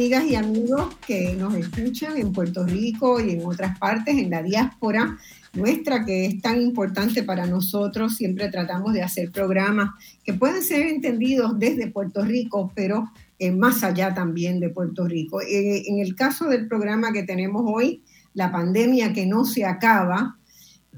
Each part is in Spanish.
Amigas y amigos que nos escuchan en Puerto Rico y en otras partes, en la diáspora nuestra, que es tan importante para nosotros. Siempre tratamos de hacer programas que puedan ser entendidos desde Puerto Rico, pero eh, más allá también de Puerto Rico. Eh, en el caso del programa que tenemos hoy, la pandemia que no se acaba,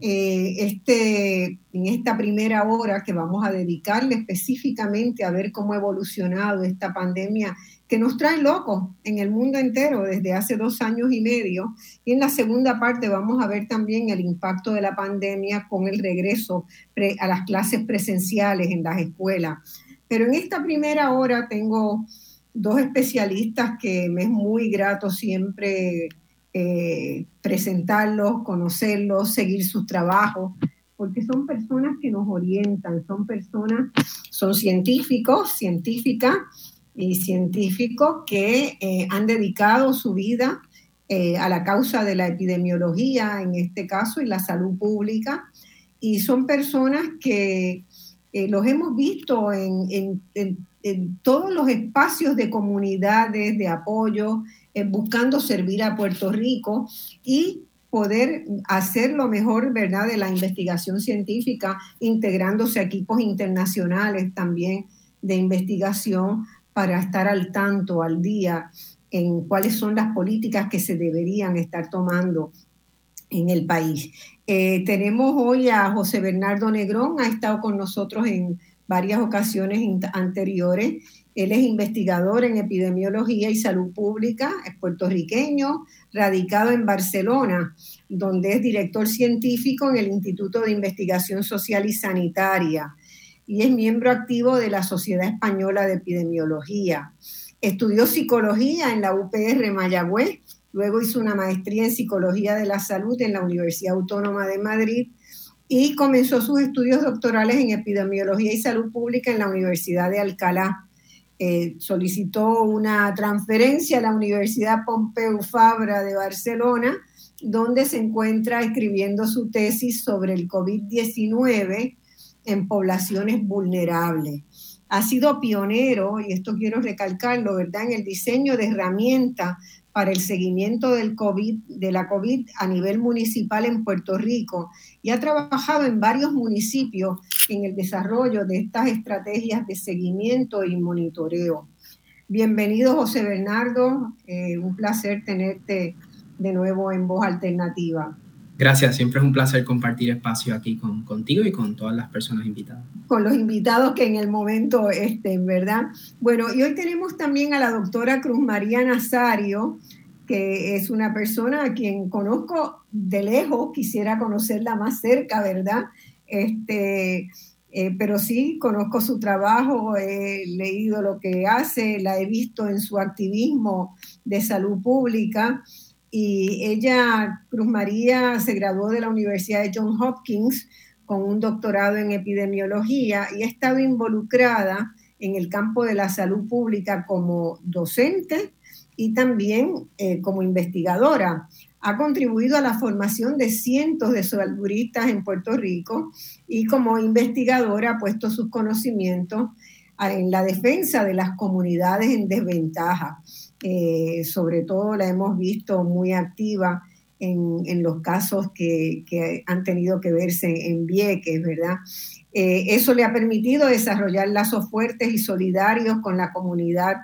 eh, este, en esta primera hora que vamos a dedicarle específicamente a ver cómo ha evolucionado esta pandemia que nos trae locos en el mundo entero desde hace dos años y medio. Y en la segunda parte vamos a ver también el impacto de la pandemia con el regreso a las clases presenciales en las escuelas. Pero en esta primera hora tengo dos especialistas que me es muy grato siempre eh, presentarlos, conocerlos, seguir sus trabajos, porque son personas que nos orientan, son personas, son científicos, científicas y científicos que eh, han dedicado su vida eh, a la causa de la epidemiología, en este caso, y la salud pública, y son personas que los hemos visto en, en todos los espacios de comunidades, de apoyo, buscando servir a Puerto Rico y poder hacer lo mejor, ¿verdad?, de la investigación científica, integrándose a equipos internacionales también de investigación para estar al tanto, al día, en cuáles son las políticas que se deberían estar tomando en el país. Eh, tenemos hoy a José Bernardo Negrón, ha estado con nosotros en varias ocasiones anteriores él es investigador en epidemiología y salud pública, es puertorriqueño, radicado en Barcelona, donde es director científico en el Instituto de Investigación Social y Sanitaria y es miembro activo de la Sociedad Española de Epidemiología. Estudió psicología en la UPR Mayagüez, luego hizo una maestría en psicología de la salud en la Universidad Autónoma de Madrid y comenzó sus estudios doctorales en epidemiología y salud pública en la Universidad de Alcalá eh, solicitó una transferencia a la Universidad Pompeu Fabra de Barcelona, donde se encuentra escribiendo su tesis sobre el COVID-19 en poblaciones vulnerables. Ha sido pionero, y esto quiero recalcarlo, ¿verdad?, en el diseño de herramientas para el seguimiento del COVID, de la COVID a nivel municipal en Puerto Rico y ha trabajado en varios municipios en el desarrollo de estas estrategias de seguimiento y monitoreo. Bienvenido José Bernardo, eh, un placer tenerte de nuevo en Voz Alternativa. Gracias, siempre es un placer compartir espacio aquí con, contigo y con todas las personas invitadas. Con los invitados que en el momento estén, ¿verdad? Bueno, y hoy tenemos también a la doctora Cruz María Nazario, que es una persona a quien conozco de lejos, quisiera conocerla más cerca, ¿verdad? Este, eh, pero sí conozco su trabajo, he leído lo que hace, la he visto en su activismo de salud pública y ella, Cruz María, se graduó de la Universidad de Johns Hopkins con un doctorado en epidemiología y he estado involucrada en el campo de la salud pública como docente y también eh, como investigadora. Ha contribuido a la formación de cientos de saludistas en Puerto Rico y como investigadora ha puesto sus conocimientos en la defensa de las comunidades en desventaja. Eh, sobre todo la hemos visto muy activa en, los casos que, han tenido que verse en Vieques, ¿verdad? Eh, eso le ha permitido desarrollar lazos fuertes y solidarios con la comunidad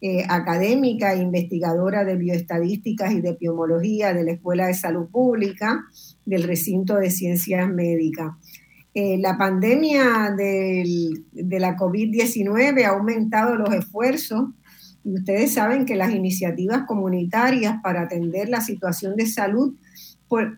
eh, académica e investigadora de bioestadísticas y de epidemiología de la Escuela de Salud Pública del recinto de ciencias médicas. La pandemia de la COVID-19 ha aumentado los esfuerzos ustedes saben que las iniciativas comunitarias para atender la situación de salud,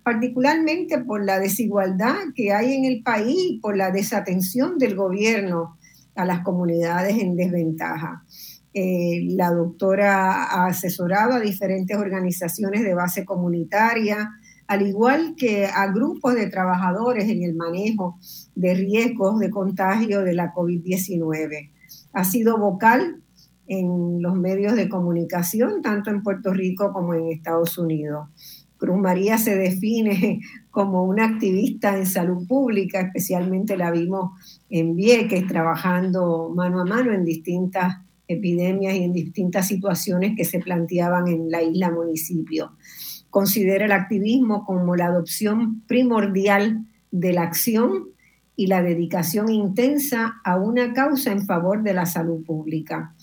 particularmente por la desigualdad que hay en el país por la desatención del gobierno a las comunidades en desventaja. Eh, la doctora ha asesorado a diferentes organizaciones de base comunitaria, al igual que a grupos de trabajadores en el manejo de riesgos de contagio de la COVID-19. Ha sido vocal en los medios de comunicación, tanto en Puerto Rico como en Estados Unidos. Cruz María se define como una activista en salud pública, especialmente la vimos en Vieques, trabajando mano a mano en distintas epidemias y en distintas situaciones que se planteaban en la isla municipio. Considera el activismo como la adopción primordial de la acción y la dedicación intensa a una causa en favor de la salud pública.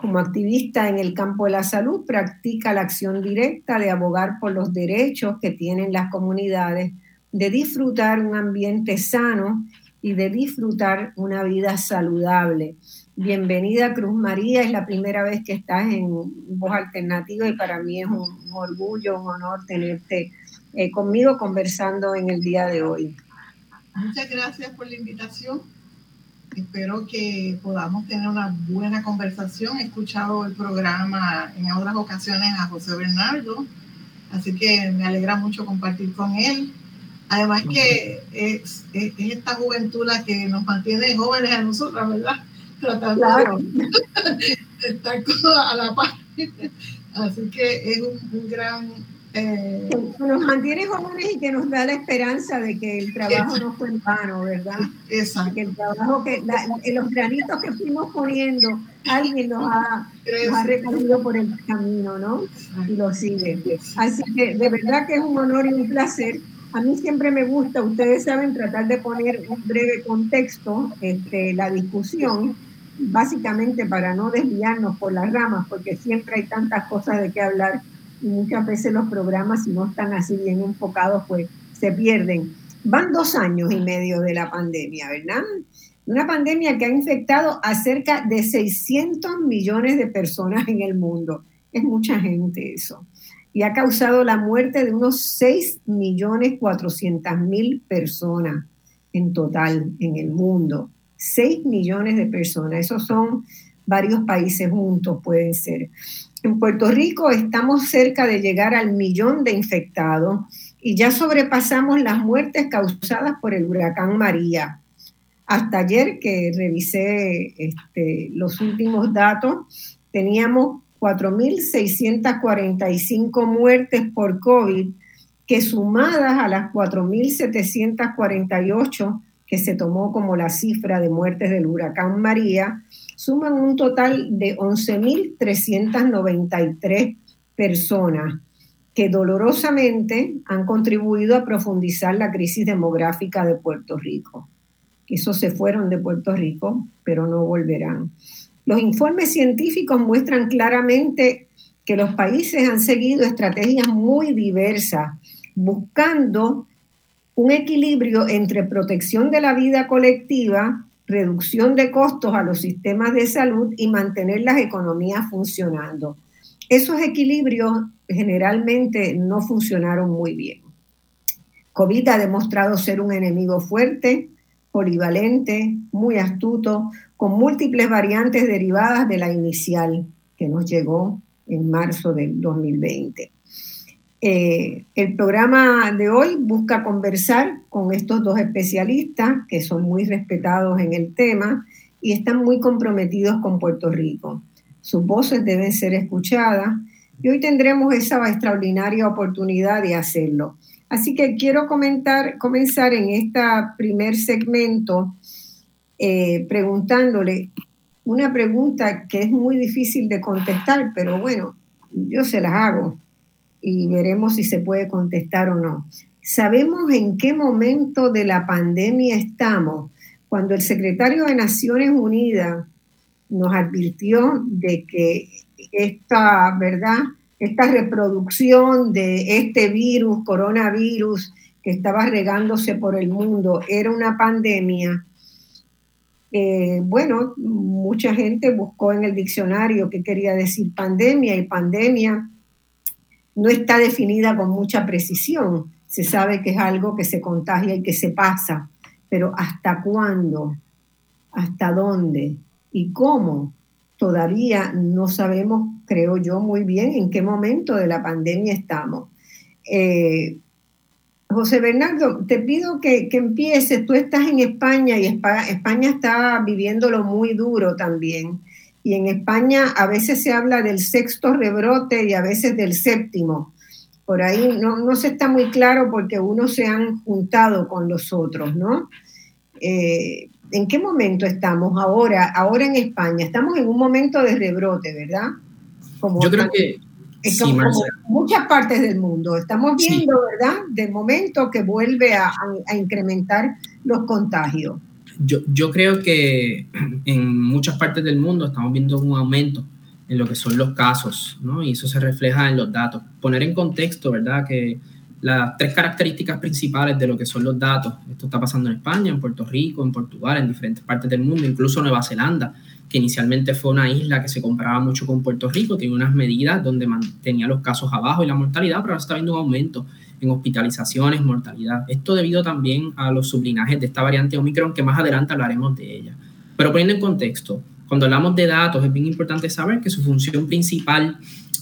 Como activista en el campo de la salud, practica la acción directa de abogar por los derechos que tienen las comunidades, de disfrutar un ambiente sano y de disfrutar una vida saludable. Bienvenida Cruz María, es la primera vez que estás en Voz Alternativa y para mí es un, orgullo, un honor tenerte eh, conmigo conversando en el día de hoy. Muchas gracias por la invitación Espero que podamos tener una buena conversación. He escuchado el programa en otras ocasiones a José Bernardo, así que me alegra mucho compartir con él. Además que es, esta juventud la que nos mantiene jóvenes a nosotras, ¿verdad? Tratando claro. de estar a la paz. Así que es un gran eh, que nos mantiene jóvenes y que nos da la esperanza de que el trabajo no fue en vano, ¿verdad? Exacto. Que el trabajo que, los granitos que fuimos poniendo, alguien nos ha, ha recorrido por el camino, ¿no? Y lo sigue. Así que de verdad que es un honor y un placer. A mí siempre me gusta, ustedes saben, tratar de poner un breve contexto, este, la discusión, básicamente para no desviarnos por las ramas, porque siempre hay tantas cosas de qué hablar y muchas veces los programas, si no están así bien enfocados, pues se pierden. Van dos años y medio de la pandemia, ¿verdad? Una pandemia que ha infectado a cerca de 600 millones de personas en el mundo. Es mucha gente eso. Y ha causado la muerte de unos 6 millones 400 mil personas en total en el mundo. 6 millones de personas. Esos son varios países juntos, pueden ser. En Puerto Rico estamos cerca de llegar al millón de infectados y ya sobrepasamos las muertes causadas por el huracán María. Hasta ayer que revisé este, los últimos datos, teníamos 4.645 muertes por COVID, que sumadas a las 4.748 que se tomó como la cifra de muertes del huracán María, suman un total de 11.393 personas que dolorosamente han contribuido a profundizar la crisis demográfica de Puerto Rico. Esos se fueron de Puerto Rico, pero no volverán. Los informes científicos muestran claramente que los países han seguido estrategias muy diversas, buscando un equilibrio entre protección de la vida colectiva reducción de costos a los sistemas de salud y mantener las economías funcionando. Esos equilibrios generalmente no funcionaron muy bien. COVID ha demostrado ser un enemigo fuerte, polivalente, muy astuto, con múltiples variantes derivadas de la inicial que nos llegó en marzo del 2020. Eh, el programa de hoy busca conversar con estos dos especialistas que son muy respetados en el tema y están muy comprometidos con Puerto Rico. Sus voces deben ser escuchadas y hoy tendremos esa extraordinaria oportunidad de hacerlo. Así que quiero comenzar en este primer segmento eh, preguntándole una pregunta que es muy difícil de contestar, pero bueno, yo se las hago y veremos si se puede contestar o no. ¿Sabemos en qué momento de la pandemia estamos? Cuando el secretario de Naciones Unidas nos advirtió de que esta, ¿verdad? Esta reproducción de este virus, coronavirus, que estaba regándose por el mundo, era una pandemia. Eh, bueno, mucha gente buscó en el diccionario qué quería decir pandemia y pandemia no está definida con mucha precisión. Se sabe que es algo que se contagia y que se pasa, pero ¿hasta cuándo? ¿Hasta dónde? ¿Y cómo? Todavía no sabemos, creo yo, muy bien en qué momento de la pandemia estamos. Eh, José Bernardo, te pido que, que, empieces. Tú estás en España y España está viviéndolo muy duro también y en España a veces se habla del sexto rebrote y a veces del séptimo. Por ahí no, no se está muy claro porque unos se han juntado con los otros, ¿no? Eh, ¿En qué momento estamos ahora, ahora en España? Estamos en un momento de rebrote, ¿verdad? Como Yo creo que sí, muchas partes del mundo. Estamos viendo, ¿verdad? De momento que vuelve a, a incrementar los contagios yo, creo que en muchas partes del mundo estamos viendo un aumento en lo que son los casos, ¿no? Y eso se refleja en los datos. Poner en contexto, ¿verdad? Que las tres características principales de lo que son los datos, esto está pasando en España, en Puerto Rico, en Portugal, en diferentes partes del mundo, incluso Nueva Zelanda, que inicialmente fue una isla que se comparaba mucho con Puerto Rico, tiene unas medidas donde mantenía los casos abajo y la mortalidad, pero ahora está viendo un aumento en hospitalizaciones, mortalidad. Esto debido también a los sublinajes de esta variante Omicron, que más adelante hablaremos de ella. Pero poniendo en contexto, cuando hablamos de datos, es bien importante saber que su función principal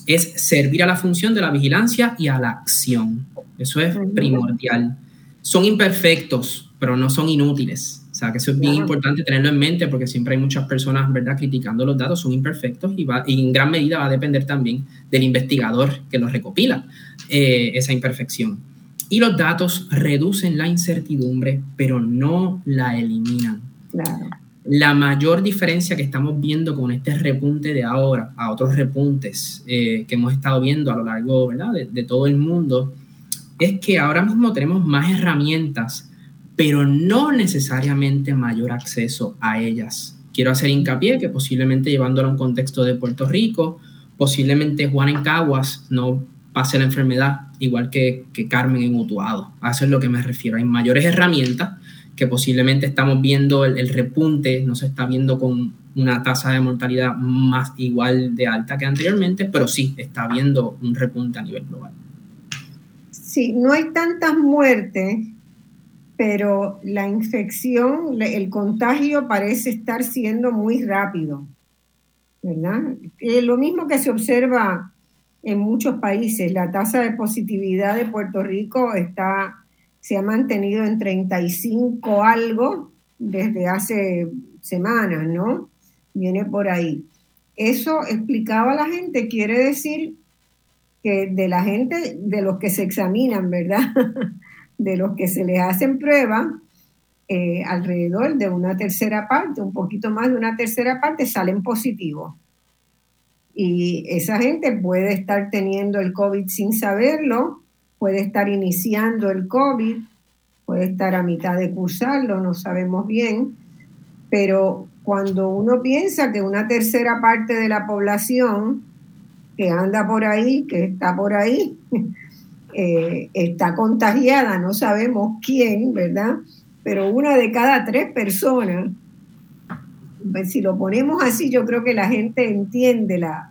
es servir a la función de la vigilancia y a la acción. Eso es primordial. Son imperfectos, pero no son inútiles. O sea, que eso es bien importante tenerlo en mente porque siempre hay muchas personas, ¿verdad?, criticando los datos, son imperfectos y, va, y en gran medida va a depender también del investigador que los recopila. Eh, esa imperfección. Y los datos reducen la incertidumbre, pero no la eliminan. La mayor diferencia que estamos viendo con este repunte de ahora a otros repuntes eh, que hemos estado viendo a lo largo ¿verdad? De, de todo el mundo es que ahora mismo tenemos más herramientas, pero no necesariamente mayor acceso a ellas. Quiero hacer hincapié que posiblemente llevándolo a un contexto de Puerto Rico, posiblemente Juan en Caguas no pase la enfermedad, igual que, que Carmen en Utuado. Eso es lo que me refiero. Hay mayores herramientas que posiblemente estamos viendo el, repunte, no se está viendo con una tasa de mortalidad más igual de alta que anteriormente, pero sí está habiendo un repunte a nivel global. Sí, no hay tantas muertes, pero la infección, el contagio parece estar siendo muy rápido, ¿verdad? Eh, lo mismo que se observa en muchos países. La tasa de positividad de Puerto Rico está, se ha mantenido en 35 algo desde hace semanas, ¿no? Viene por ahí. Eso explicaba a la gente, quiere decir que de la gente, de los que se examinan, ¿verdad? de los que se les hacen pruebas, eh, alrededor de una tercera parte, un poquito más de una tercera parte, salen positivos. Y esa gente puede estar teniendo el COVID sin saberlo, puede estar iniciando el COVID, puede estar a mitad de cursarlo, no sabemos bien, pero cuando uno piensa que una tercera parte de la población que anda por ahí, que está por ahí, eh, está contagiada, no sabemos quién, ¿verdad? Pero una de cada tres personas pues, si lo ponemos así, yo creo que la gente entiende la,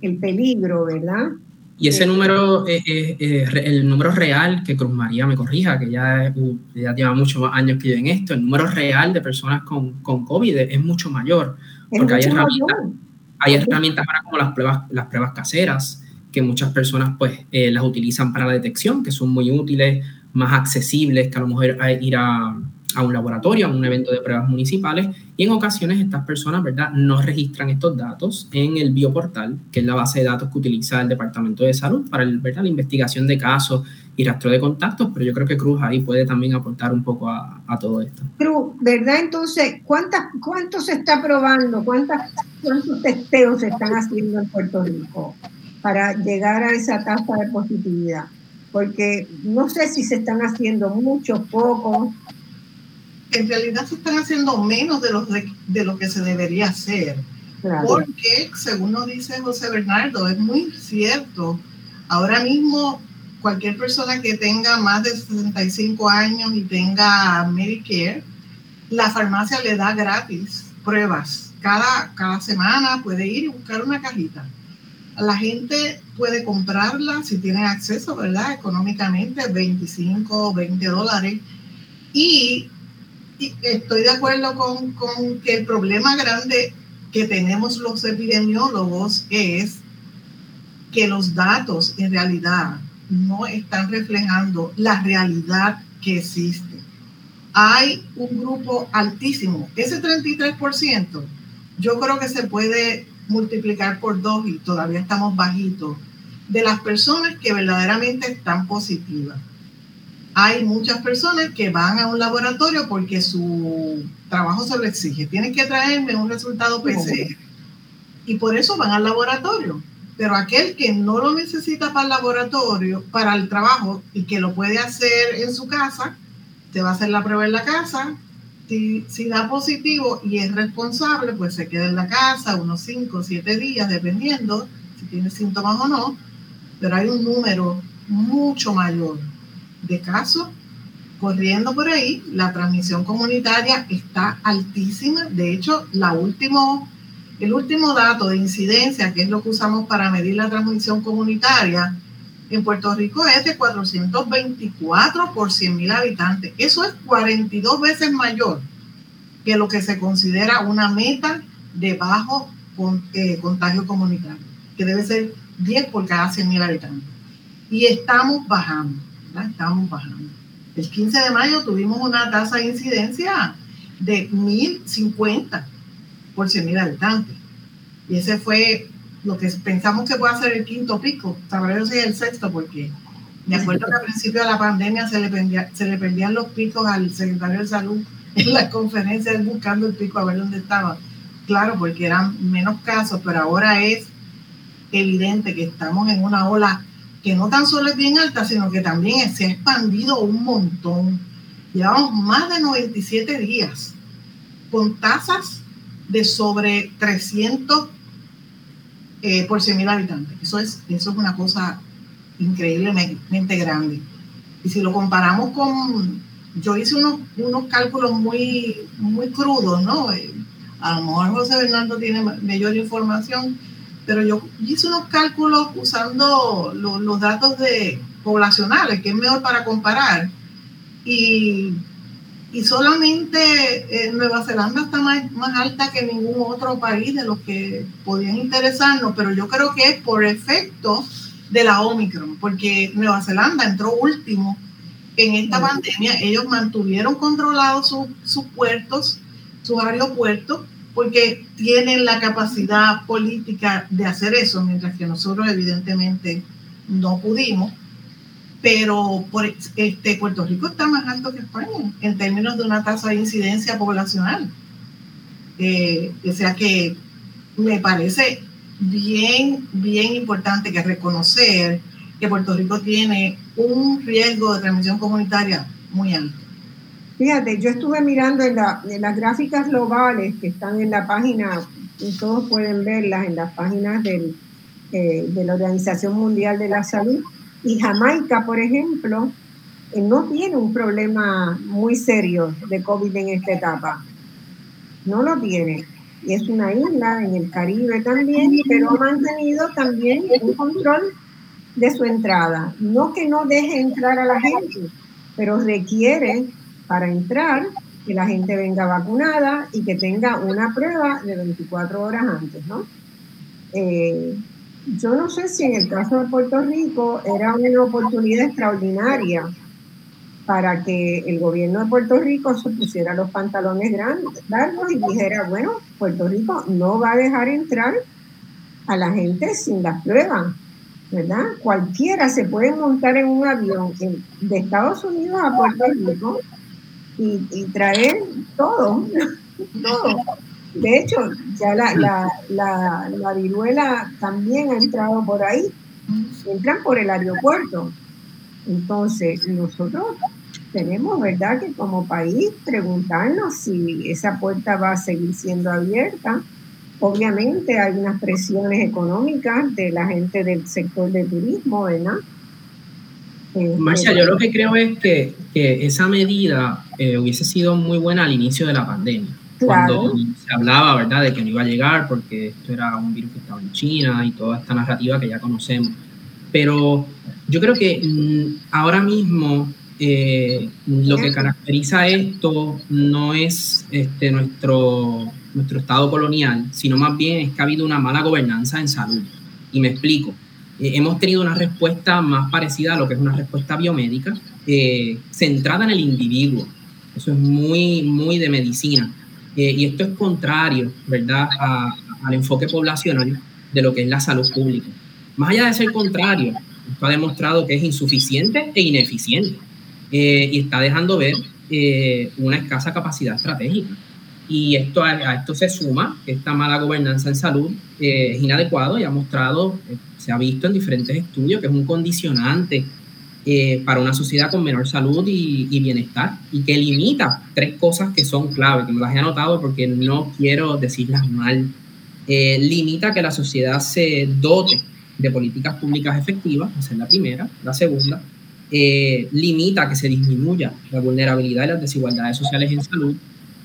el peligro, ¿verdad? Y ese número, eh, eh, eh, el número real, que Cruz María me corrija, que ya, ya lleva muchos más años que yo en esto, el número real de personas con, con COVID es mucho mayor, porque hay, herramientas, hay herramientas ahora como las pruebas, las pruebas caseras, que muchas personas pues eh, las utilizan para la detección, que son muy útiles, más accesibles que a lo mejor ir a, a un laboratorio, a un evento de pruebas municipales, y en ocasiones estas personas, ¿verdad?, no registran estos datos en el bioportal, que es la base de datos que utiliza el Departamento de Salud para ¿verdad? la investigación de casos y rastro de contactos, pero yo creo que Cruz ahí puede también aportar un poco a, a todo esto. Cruz, ¿verdad? Entonces, ¿cuántas, ¿cuánto se está probando? ¿Cuántas, ¿Cuántos testeos se están haciendo en Puerto Rico para llegar a esa tasa de positividad? Porque no sé si se están haciendo muchos, pocos, en realidad se están haciendo menos de, los de, lo que se debería hacer. Porque, según nos dice José Bernardo, es muy cierto. Ahora mismo, cualquier persona que tenga más de 65 años y tenga Medicare, la farmacia le da gratis pruebas. Cada, cada semana puede ir y buscar una cajita. La gente puede comprarla si tiene acceso, ¿verdad? Económicamente, 25 o 20 dólares. Y estoy de acuerdo con, con que el problema grande que tenemos los epidemiólogos es que los datos en realidad no están reflejando la realidad que existe. Hay un grupo altísimo, ese 33%, yo creo que se puede multiplicar por dos y todavía estamos bajitos, de las personas que verdaderamente están positivas hay muchas personas que van a un laboratorio porque su trabajo se lo exige. Tienen que traerme un resultado PCR. Y por eso van al laboratorio. Pero aquel que no lo necesita para el laboratorio, para el trabajo, y que lo puede hacer en su casa, te va a hacer la prueba en la casa. Si, si da positivo y es responsable, pues se queda en la casa unos 5 o 7 días, dependiendo si tiene síntomas o no. Pero hay un número mucho mayor de casos corriendo por ahí. La transmisión comunitaria está altísima. De hecho, la último, el último dato de incidencia, que es lo que usamos para medir la transmisión comunitaria, en Puerto Rico es de 424 por 100 mil habitantes. Eso es 42 veces mayor que lo que se considera una meta de bajo eh, contagio comunitario, que debe ser 10 por cada 100 mil habitantes. Y estamos bajando estábamos bajando. El 15 de mayo tuvimos una tasa de incidencia de 1050 por 100 mil habitantes. Y ese fue lo que pensamos que puede ser el quinto pico. Sabré si es el sexto, porque me acuerdo que al principio de la pandemia se le, perdía, se le perdían los picos al secretario de salud en las conferencias buscando el pico a ver dónde estaba. Claro, porque eran menos casos, pero ahora es evidente que estamos en una ola que no tan solo es bien alta, sino que también se ha expandido un montón. Llevamos más de 97 días con tasas de sobre 300 eh, por 100 mil habitantes. Eso es, eso es una cosa increíblemente grande. Y si lo comparamos con, yo hice unos, unos cálculos muy, muy crudos, ¿no? Eh, a lo mejor José Bernardo tiene mayor información, pero yo hice unos cálculos usando los datos de poblacionales, que es mejor para comparar. Y, y solamente eh, Nueva Zelanda está más, más, alta que ningún otro país de los que podían interesarnos, pero yo creo que es por efecto de la Omicron, porque Nueva Zelanda entró último en esta pandemia. Ellos mantuvieron controlados sus puertos, sus aeropuertos, porque tienen la capacidad política de hacer eso, mientras que nosotros evidentemente no pudimos. Pero este, Puerto Rico está más alto que España en términos de una tasa de incidencia poblacional. Eh, o sea que me parece bien, bien importante que reconocer que Puerto Rico tiene un riesgo de transmisión comunitaria muy alto. Fíjate, yo estuve mirando en, las gráficas globales que están en la página, y todos pueden verlas en las páginas del, eh, de la Organización Mundial de la Salud, y Jamaica, por ejemplo, eh, no tiene un problema muy serio de COVID en esta etapa. No lo tiene. Y es una isla en el Caribe también, pero ha mantenido también un control de su entrada. No que no deje entrar a la gente, pero requiere para entrar, que la gente venga vacunada y que tenga una prueba de 24 horas antes, ¿no? Eh, yo no sé si en el caso de Puerto Rico era una oportunidad extraordinaria para que el gobierno de Puerto Rico se pusiera los pantalones grandes, largos y dijera, bueno, Puerto Rico no va a dejar entrar a la gente sin las pruebas, ¿verdad? Cualquiera se puede montar en un avión de Estados Unidos a Puerto Rico y, traer todo, todo. De hecho, ya la, la, la, la, viruela también ha entrado por ahí, entran por el aeropuerto. Entonces, nosotros tenemos, ¿verdad?, que como país preguntarnos si esa puerta va a seguir siendo abierta. Obviamente hay unas presiones económicas de la gente del sector de turismo, ¿verdad? Marcia, yo lo que creo es que, que esa medida eh, hubiese sido muy buena al inicio de la pandemia. Cuando se hablaba, ¿verdad?, de que no iba a llegar porque esto era un virus que estaba en China y toda esta narrativa que ya conocemos. Pero yo creo que mm, ahora mismo eh, lo que caracteriza esto no es este, nuestro, nuestro estado colonial, sino más bien es que ha habido una mala gobernanza en salud. Y me explico. Eh, hemos tenido una respuesta más parecida a lo que es una respuesta biomédica, eh, centrada en el individuo. Eso es muy, muy de medicina. y esto es contrario, ¿verdad?, al enfoque poblacional de lo que es la salud pública. Más allá de ser contrario, esto ha demostrado que es insuficiente e ineficiente. Eh, y está dejando ver eh, una escasa capacidad estratégica. Y esto, a, esto se suma esta mala gobernanza en salud eh, es inadecuado y ha mostrado, se ha visto en diferentes estudios que es un condicionante para una sociedad con menor salud y, y, bienestar y que limita tres cosas que son clave, que me las he anotado porque no quiero decirlas mal. limita que la sociedad se dote de políticas públicas efectivas, esa es la primera. La segunda, eh, limita que se disminuya la vulnerabilidad y las desigualdades sociales en salud.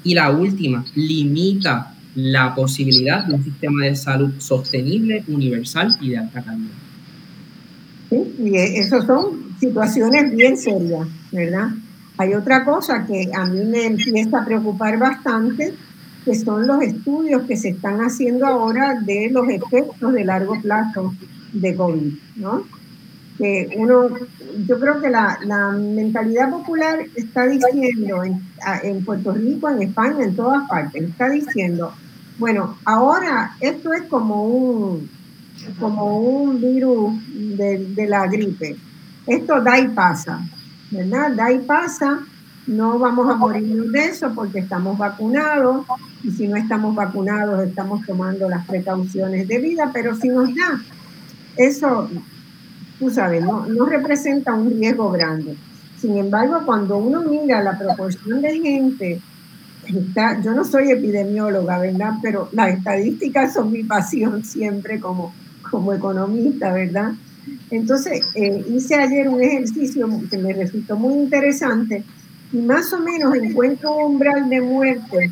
Y la última, limita la posibilidad de un sistema de salud sostenible, universal y de alta calidad. Sí, y esas son situaciones bien serias, ¿verdad? Hay otra cosa que a mí me empieza a preocupar bastante, que son los estudios que se están haciendo ahora de los efectos de largo plazo de COVID, ¿no? Que uno, yo creo que la, la mentalidad popular está diciendo en, en, Puerto Rico, en España, en todas partes, está diciendo, bueno, ahora esto es como un, como un virus de, de la gripe. Esto da y pasa, ¿verdad? Da y pasa, no vamos a morir de eso porque estamos vacunados y si no estamos vacunados estamos tomando las precauciones de vida, pero si nos da, eso tú sabes, no, no representa un riesgo grande. Sin embargo, cuando uno mira la proporción de gente, está, yo no soy epidemióloga, ¿verdad? Pero las estadísticas son mi pasión siempre como, como economista, ¿verdad? Entonces, eh, hice ayer un ejercicio que me resultó muy interesante y más o menos encuentro un umbral de muerte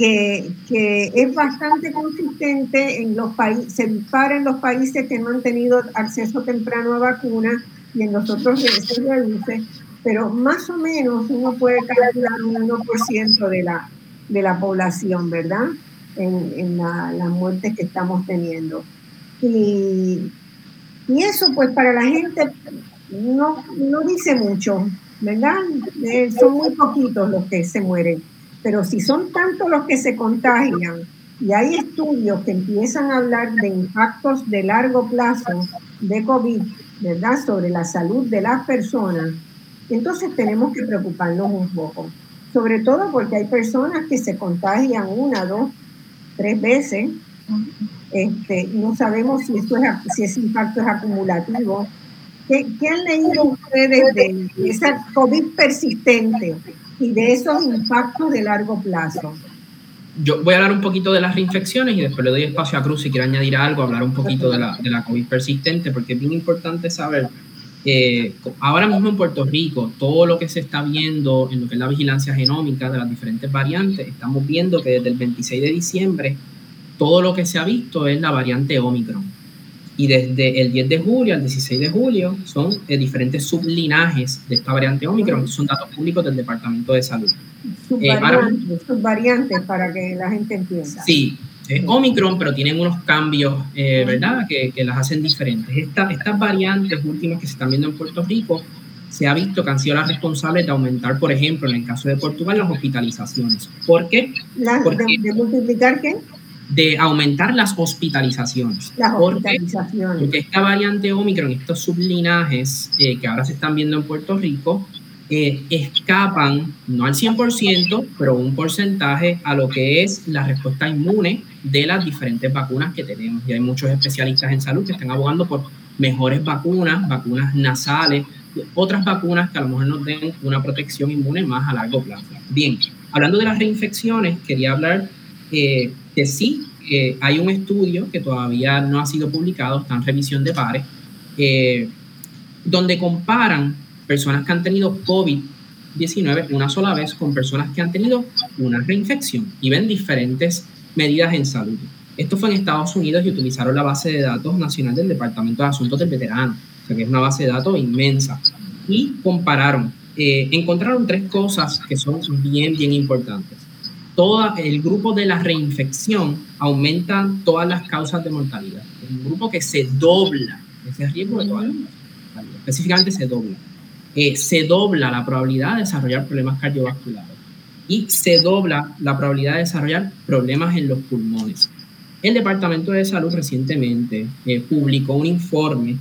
que, es bastante consistente en los países, se dispara en los países que no han tenido acceso temprano a vacunas y en los otros se reduce, pero más o menos uno puede calcular un 1% de la, de la población, ¿verdad? En, las muertes que estamos teniendo. Y, y, eso pues para la gente no, no dice mucho, ¿verdad? Eh, son muy poquitos los que se mueren. Pero si son tantos los que se contagian y hay estudios que empiezan a hablar de impactos de largo plazo de COVID, ¿verdad? Sobre la salud de las personas, entonces tenemos que preocuparnos un poco. Sobre todo porque hay personas que se contagian una, dos, tres veces. Este, no sabemos si, esto es, si ese impacto es acumulativo. ¿Qué, ¿Qué, han leído ustedes de esa COVID persistente? Y de esos impactos de largo plazo. Yo voy a hablar un poquito de las reinfecciones y después le doy espacio a Cruz si quiere añadir algo, hablar un poquito de la, COVID persistente, porque es bien importante saber ahora mismo en Puerto Rico, todo lo que se está viendo en lo que es la vigilancia genómica de las diferentes variantes, estamos viendo que desde el 26 de diciembre, todo lo que se ha visto es la variante Omicron y desde el 10 de julio al 16 de julio son eh, diferentes sublinajes de esta variante Omicron, son datos públicos del Departamento de Salud. Subvariantes, eh, subvariantes para que la gente entienda. Sí, Omicron, pero tienen unos cambios, ¿verdad?, que, que, las hacen diferentes. estas variantes últimas que se están viendo en Puerto Rico se ha visto que han sido las responsables de aumentar, por ejemplo, en el caso de Portugal, las hospitalizaciones. ¿Por qué? de, multiplicar qué? De aumentar las hospitalizaciones. Las hospitalizaciones. Porque, esta variante Omicron, estos sublinajes eh, que ahora se están viendo en Puerto Rico, eh, escapan, no al 100%, pero un porcentaje a lo que es la respuesta inmune de las diferentes vacunas que tenemos. Y hay muchos especialistas en salud que están abogando por mejores vacunas, vacunas nasales, otras vacunas que a lo mejor nos den una protección inmune más a largo plazo. Bien, hablando de las reinfecciones, quería hablar eh, que sí, hay un estudio que todavía no ha sido publicado, está en revisión de pares, eh, donde comparan personas que han tenido COVID-19 una sola vez con personas que han tenido una reinfección y ven diferentes medidas en salud. Esto fue en Estados Unidos y utilizaron la base de datos nacional del Departamento de Asuntos del Veterano que es una base de datos inmensa, y compararon. Eh, encontraron tres cosas que son bien, bien importantes. Todo el grupo de la reinfección aumenta todas las causas de mortalidad. Es un grupo que se dobla, ese riesgo de todas específicamente se dobla. Eh, se dobla la probabilidad de desarrollar problemas cardiovasculares y se dobla la probabilidad de desarrollar problemas en los pulmones. El Departamento de Salud recientemente eh, publicó un informe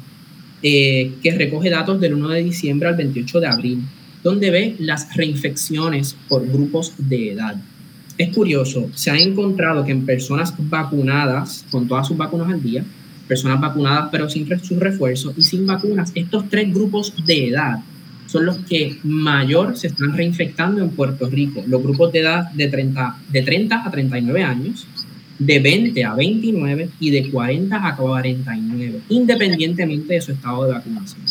eh, que recoge datos del 1 de diciembre al 28 de abril, donde ve las reinfecciones por grupos de edad. Es curioso, se ha encontrado que en personas vacunadas, con todas sus vacunas al día, personas vacunadas pero sin sus refuerzos y sin vacunas, estos tres grupos de edad son los que mayor se están reinfectando en Puerto Rico. Los grupos de edad de 30, de 30 a 39 años, de 20 a 29 y de 40 a 49, independientemente de su estado de vacunación.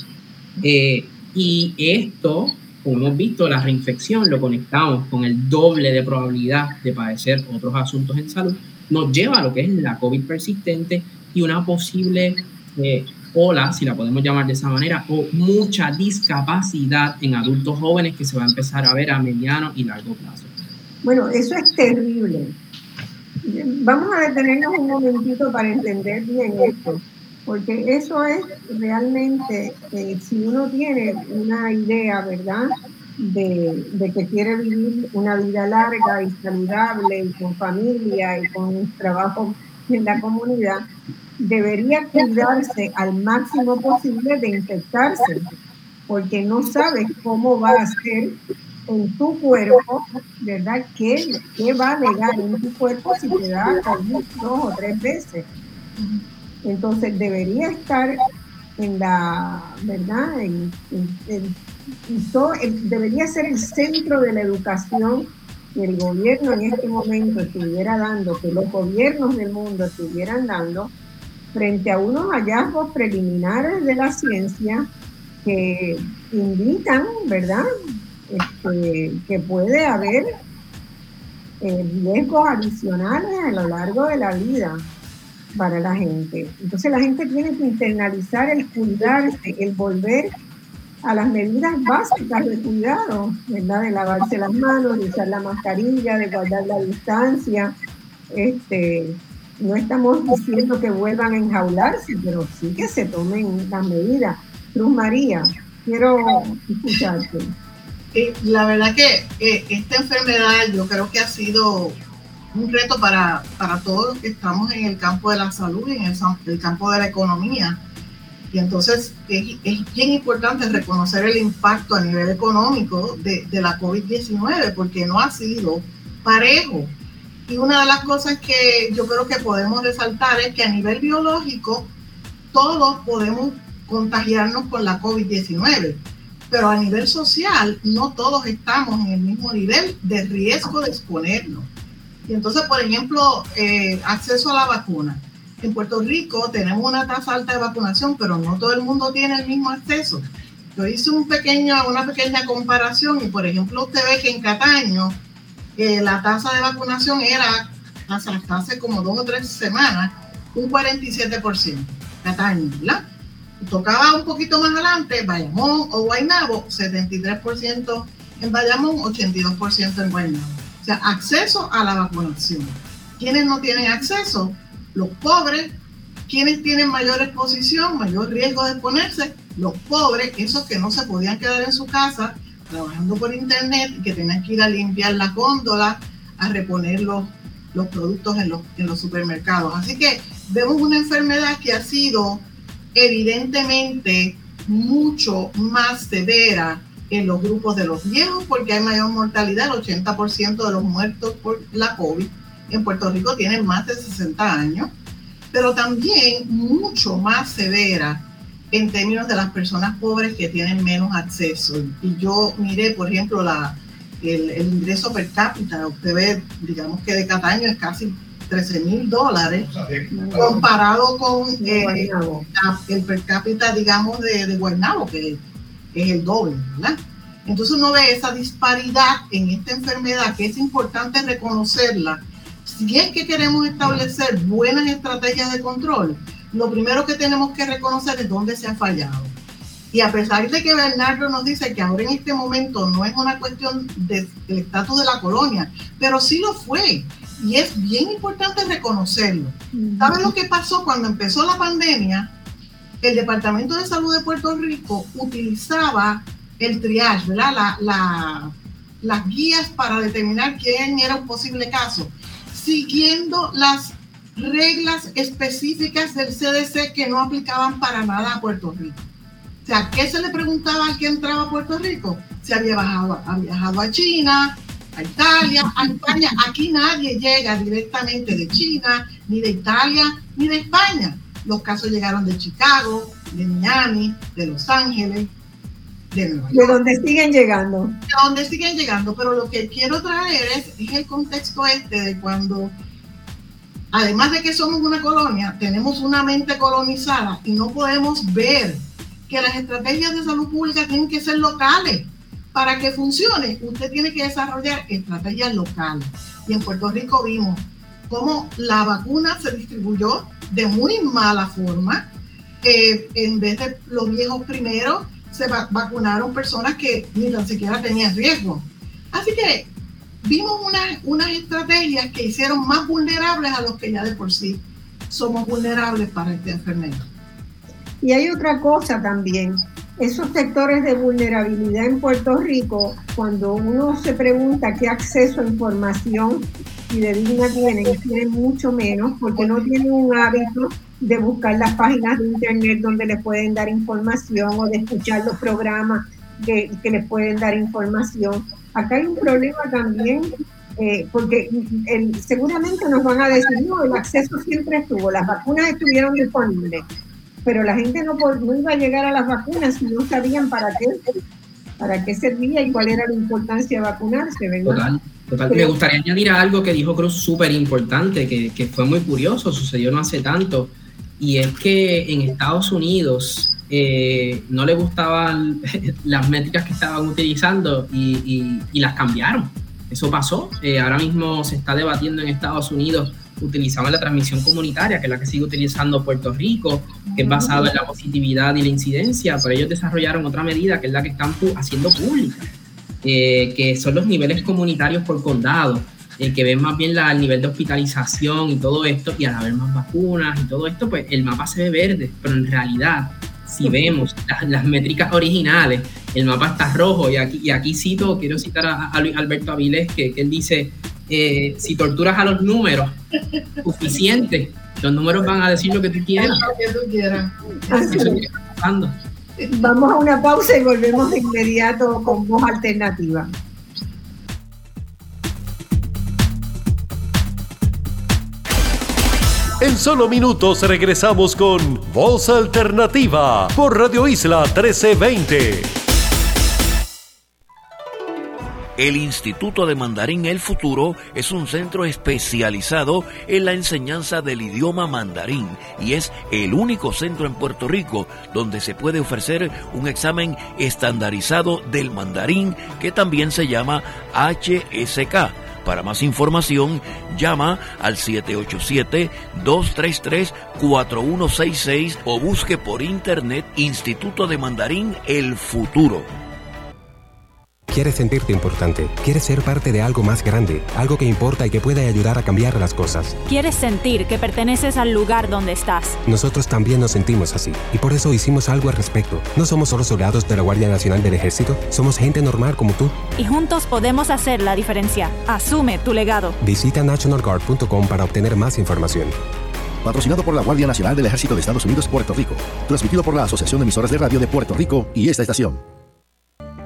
Eh, y esto, como hemos visto, la reinfección lo conectamos con el doble de probabilidad de padecer otros asuntos en salud, nos lleva a lo que es la COVID persistente y una posible eh, ola, si la podemos llamar de esa manera, o mucha discapacidad en adultos jóvenes que se va a empezar a ver a mediano y largo plazo. Bueno, eso es terrible Vamos a detenernos un momentito para entender bien esto, porque eso es realmente, eh, si uno tiene una idea, ¿verdad? De, que quiere vivir una vida larga y saludable y con familia y con trabajo en la comunidad, debería cuidarse al máximo posible de infectarse, porque no sabes cómo va a ser en tu cuerpo, ¿verdad? ¿Qué, qué va a negar en tu cuerpo si te da dos o tres veces? Entonces debería estar en la, ¿verdad? En, debería ser el centro de la educación que el gobierno en este momento estuviera dando, que los gobiernos del mundo estuvieran dando, frente a unos hallazgos preliminares de la ciencia que indican, ¿verdad? este, que puede haber eh, riesgos adicionales a lo largo de la vida para la gente. Entonces la gente tiene que internalizar el cuidarse, el volver a las medidas básicas de cuidado, ¿verdad? De lavarse las manos, de usar la mascarilla, de guardar la distancia. Este, no estamos diciendo que vuelvan a enjaularse, pero sí que se tomen las medidas. Cruz María, quiero escucharte la verdad que esta enfermedad yo creo que ha sido un reto para, para todos los que estamos en el campo de la salud y en el, campo de la economía. Y entonces es, es, bien importante reconocer el impacto a nivel económico de, de la COVID-19 porque no ha sido parejo. Y una de las cosas que yo creo que podemos resaltar es que a nivel biológico todos podemos contagiarnos con la COVID-19 pero a nivel social no todos estamos en el mismo nivel de riesgo de exponernos. Y entonces, por ejemplo, eh, acceso a la vacuna. En Puerto Rico tenemos una tasa alta de vacunación, pero no todo el mundo tiene el mismo acceso. Yo hice un pequeño, una pequeña comparación y, por ejemplo, usted ve que en Cataño eh, la tasa de vacunación era, hasta, hace como dos o tres semanas, un 47%. Cataño, ¿verdad? tocaba un poquito más adelante, Bayamón o Guaynabo, 73% en Bayamón, 82% en Guaynabo. Acceso a la vacunación. ¿Quiénes no tienen acceso? Los pobres. ¿Quiénes tienen mayor exposición, mayor riesgo de exponerse? Los pobres, esos que no se podían quedar en su casa trabajando por internet y que tenían que ir a limpiar las góndolas, a reponer los, productos en los supermercados. Así que vemos una enfermedad que ha sido evidentemente mucho más severa en los grupos de los viejos porque hay mayor mortalidad, el 80% de los muertos por la COVID en Puerto Rico tienen más de 60 años, pero también mucho más severa en términos de las personas pobres que tienen menos acceso. Y yo miré, por ejemplo, la, el, ingreso per cápita, usted ve, digamos que de Cataño es casi 13 mil dólares, comparado con eh, el per cápita, digamos, de, de Guaynabo, que es el doble, ¿verdad? Entonces uno ve esa disparidad en esta enfermedad que es importante reconocerla. Si es que queremos establecer buenas estrategias de control, lo primero que tenemos que reconocer es dónde se ha fallado. Y a pesar de que Bernardo nos dice que ahora en este momento no es una cuestión del estatus de la colonia, pero sí lo fue. Y es bien importante reconocerlo. ¿Saben lo que pasó cuando empezó la pandemia? El Departamento de Salud de Puerto Rico utilizaba el triage, ¿verdad? La, las guías para determinar quién era un posible caso, siguiendo las reglas específicas del CDC que no aplicaban para nada a Puerto Rico. O sea, ¿qué se le preguntaba al que entraba a Puerto Rico? Si había, bajado, viajado a China, a Italia, a España. Aquí nadie llega directamente de China, ni de Italia, ni de España. Los casos llegaron de Chicago, de Miami, de Los Ángeles, de Nueva York. De donde siguen llegando. De donde siguen llegando. Pero lo que quiero traer es, es el contexto este de cuando además de que somos una colonia, tenemos una mente colonizada y no podemos ver que las estrategias de salud pública tienen que ser locales. Para que funcione, usted tiene que desarrollar estrategias locales. Y en Puerto Rico vimos cómo la vacuna se distribuyó de muy mala forma. Eh, en vez de los viejos primeros, se vacunaron personas que ni tan siquiera tenían riesgo. Así que vimos unas estrategias que hicieron más vulnerables a los que ya de por sí somos vulnerables para esta enfermedad. Y hay otra cosa también, esos sectores de vulnerabilidad en Puerto Rico, cuando uno se pregunta qué acceso a información y de digna tienen, tienen mucho menos porque no tienen un hábito de buscar las páginas de internet donde les pueden dar información o de escuchar los programas que, que les pueden dar información. Acá hay un problema también, eh, porque seguramente nos van a decir, no, el acceso siempre estuvo, las vacunas estuvieron disponibles, pero la gente no, no iba a llegar a las vacunas si no sabían para qué, para qué servía y cuál era la importancia de vacunarse, ¿verdad? Total, Me gustaría añadir algo que dijo Cruz súper importante, que, que fue muy curioso, sucedió no hace tanto, y es que en Estados Unidos eh, no le gustaban las métricas que estaban utilizando y, las cambiaron. Eso pasó. Eh, ahora mismo se está debatiendo en Estados Unidos utilizando la transmisión comunitaria, que es la que sigue utilizando Puerto Rico, que es basada en la positividad y la incidencia, pero ellos desarrollaron otra medida que es la que están haciendo pública, eh, que son los niveles comunitarios por condado, que ven más bien el nivel de hospitalización y todo esto, y al haber más vacunas y todo esto, pues el mapa se ve verde, pero en realidad si vemos las, métricas originales, el mapa está rojo y aquí, y aquí cito, quiero citar a, Alberto Avilés, que, él dice, eh, si torturas a los números, suficiente, los números van a decir lo que tú quieras. Vamos a una pausa y volvemos de inmediato con voz alternativa. En solo minutos regresamos con Voz Alternativa por Radio Isla 1320. El Instituto de Mandarín El Futuro es un centro especializado en la enseñanza del idioma mandarín y es el único centro en Puerto Rico donde se puede ofrecer un examen estandarizado del mandarín que también se llama HSK para más información, llama al 787-233-4166 o busque por internet Instituto de Mandarín El Futuro. Quieres sentirte importante, quieres ser parte de algo más grande, algo que importa y que puede ayudar a cambiar las cosas. Quieres sentir que perteneces al lugar donde estás. Nosotros también nos sentimos así y por eso hicimos algo al respecto. No somos solo soldados de la Guardia Nacional del Ejército, somos gente normal como tú. Y juntos podemos hacer la diferencia. Asume tu legado. Visita nationalguard.com para obtener más información. Patrocinado por la Guardia Nacional del Ejército de Estados Unidos, Puerto Rico. Transmitido por la Asociación de Emisoras de Radio de Puerto Rico y esta estación.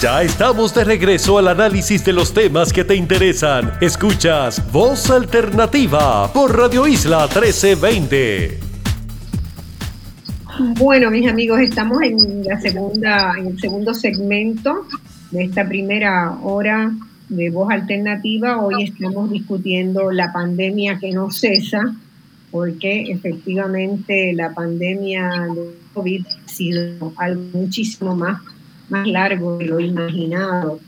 Ya estamos de regreso al análisis de los temas que te interesan. Escuchas Voz Alternativa por Radio Isla 1320. Bueno, mis amigos, estamos en la segunda, en el segundo segmento de esta primera hora de Voz Alternativa. Hoy estamos discutiendo la pandemia que no cesa, porque efectivamente la pandemia de COVID ha sido algo muchísimo más más largo de lo imaginado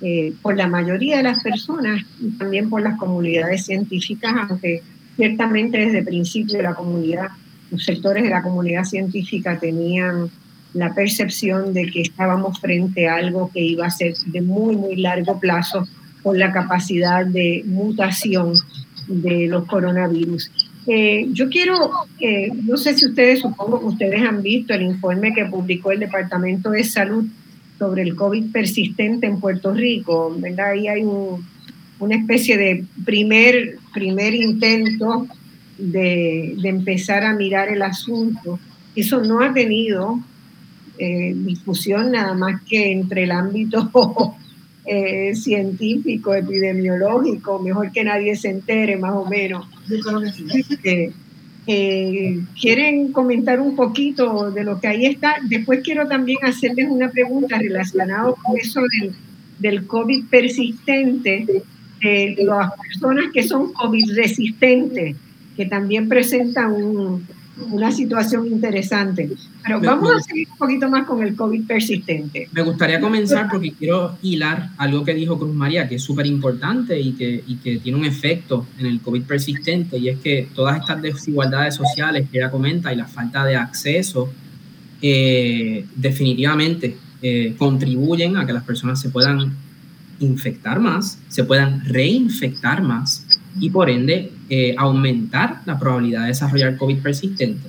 eh, por la mayoría de las personas y también por las comunidades científicas, aunque ciertamente desde el principio la comunidad, los sectores de la comunidad científica tenían la percepción de que estábamos frente a algo que iba a ser de muy, muy largo plazo por la capacidad de mutación de los coronavirus. Eh, yo quiero, eh, no sé si ustedes, supongo que ustedes han visto el informe que publicó el Departamento de Salud sobre el COVID persistente en Puerto Rico. Ahí hay una especie de primer, primer intento de, empezar a mirar el asunto. Eso no ha tenido eh, discusión nada más que entre el ámbito eh, científico, epidemiológico, mejor que nadie se entere más o menos. Eh, ¿Quieren comentar un poquito de lo que ahí está? Después quiero también hacerles una pregunta relacionada con eso del, del COVID persistente, de las personas que son COVID resistentes, que también presentan un, una situación interesante. Pero vamos a seguir un poquito más con el COVID persistente. Me gustaría comenzar porque quiero hilar algo que dijo Cruz María, que es súper importante y que, y que tiene un efecto en el COVID persistente, y es que todas estas desigualdades sociales que ella comenta y la falta de acceso eh, definitivamente eh, contribuyen a que las personas se puedan infectar más, se puedan reinfectar más y por ende eh, aumentar la probabilidad de desarrollar COVID persistente.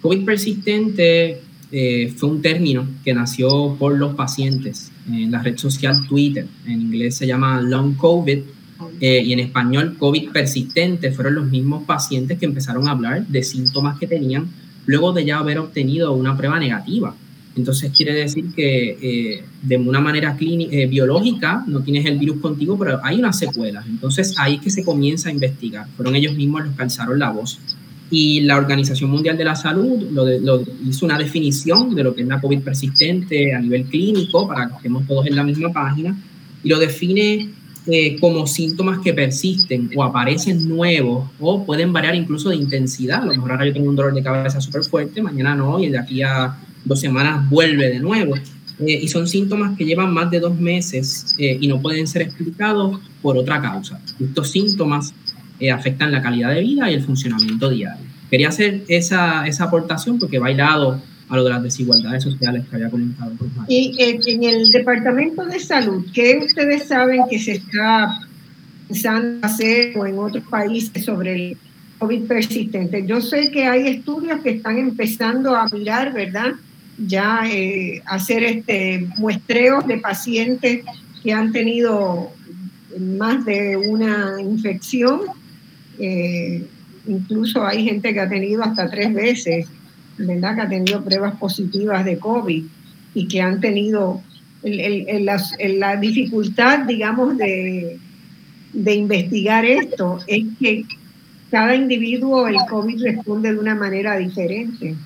COVID persistente eh, fue un término que nació por los pacientes en la red social Twitter. En inglés se llama long COVID eh, y en español COVID persistente. Fueron los mismos pacientes que empezaron a hablar de síntomas que tenían luego de ya haber obtenido una prueba negativa. Entonces quiere decir que eh, de una manera clínica, eh, biológica no tienes el virus contigo, pero hay unas secuelas. Entonces ahí es que se comienza a investigar. Fueron ellos mismos los que alzaron la voz. Y la Organización Mundial de la Salud lo, hizo una definición de lo que es la COVID persistente a nivel clínico, para que estemos todos en la misma página, y lo define eh, como síntomas que persisten o aparecen nuevos o pueden variar incluso de intensidad. A lo mejor ahora yo tengo un dolor de cabeza súper fuerte, mañana no, y de aquí a dos semanas vuelve de nuevo. Eh, y son síntomas que llevan más de dos meses eh, y no pueden ser explicados por otra causa. Estos síntomas eh, afectan la calidad de vida y el funcionamiento diario. Quería hacer esa, esa aportación porque va hilado a lo de las desigualdades sociales que había comentado. Y en el Departamento de Salud, ¿qué ustedes saben que se está pensando hacer o en otros países sobre el COVID persistente? Yo sé que hay estudios que están empezando a mirar, ¿verdad? Ya eh, hacer este muestreos de pacientes que han tenido más de una infección. Eh, incluso hay gente que ha tenido hasta tres veces, ¿verdad? Que ha tenido pruebas positivas de COVID y que han tenido la, dificultad, digamos, de, de investigar esto es que cada individuo el COVID responde de una manera diferente.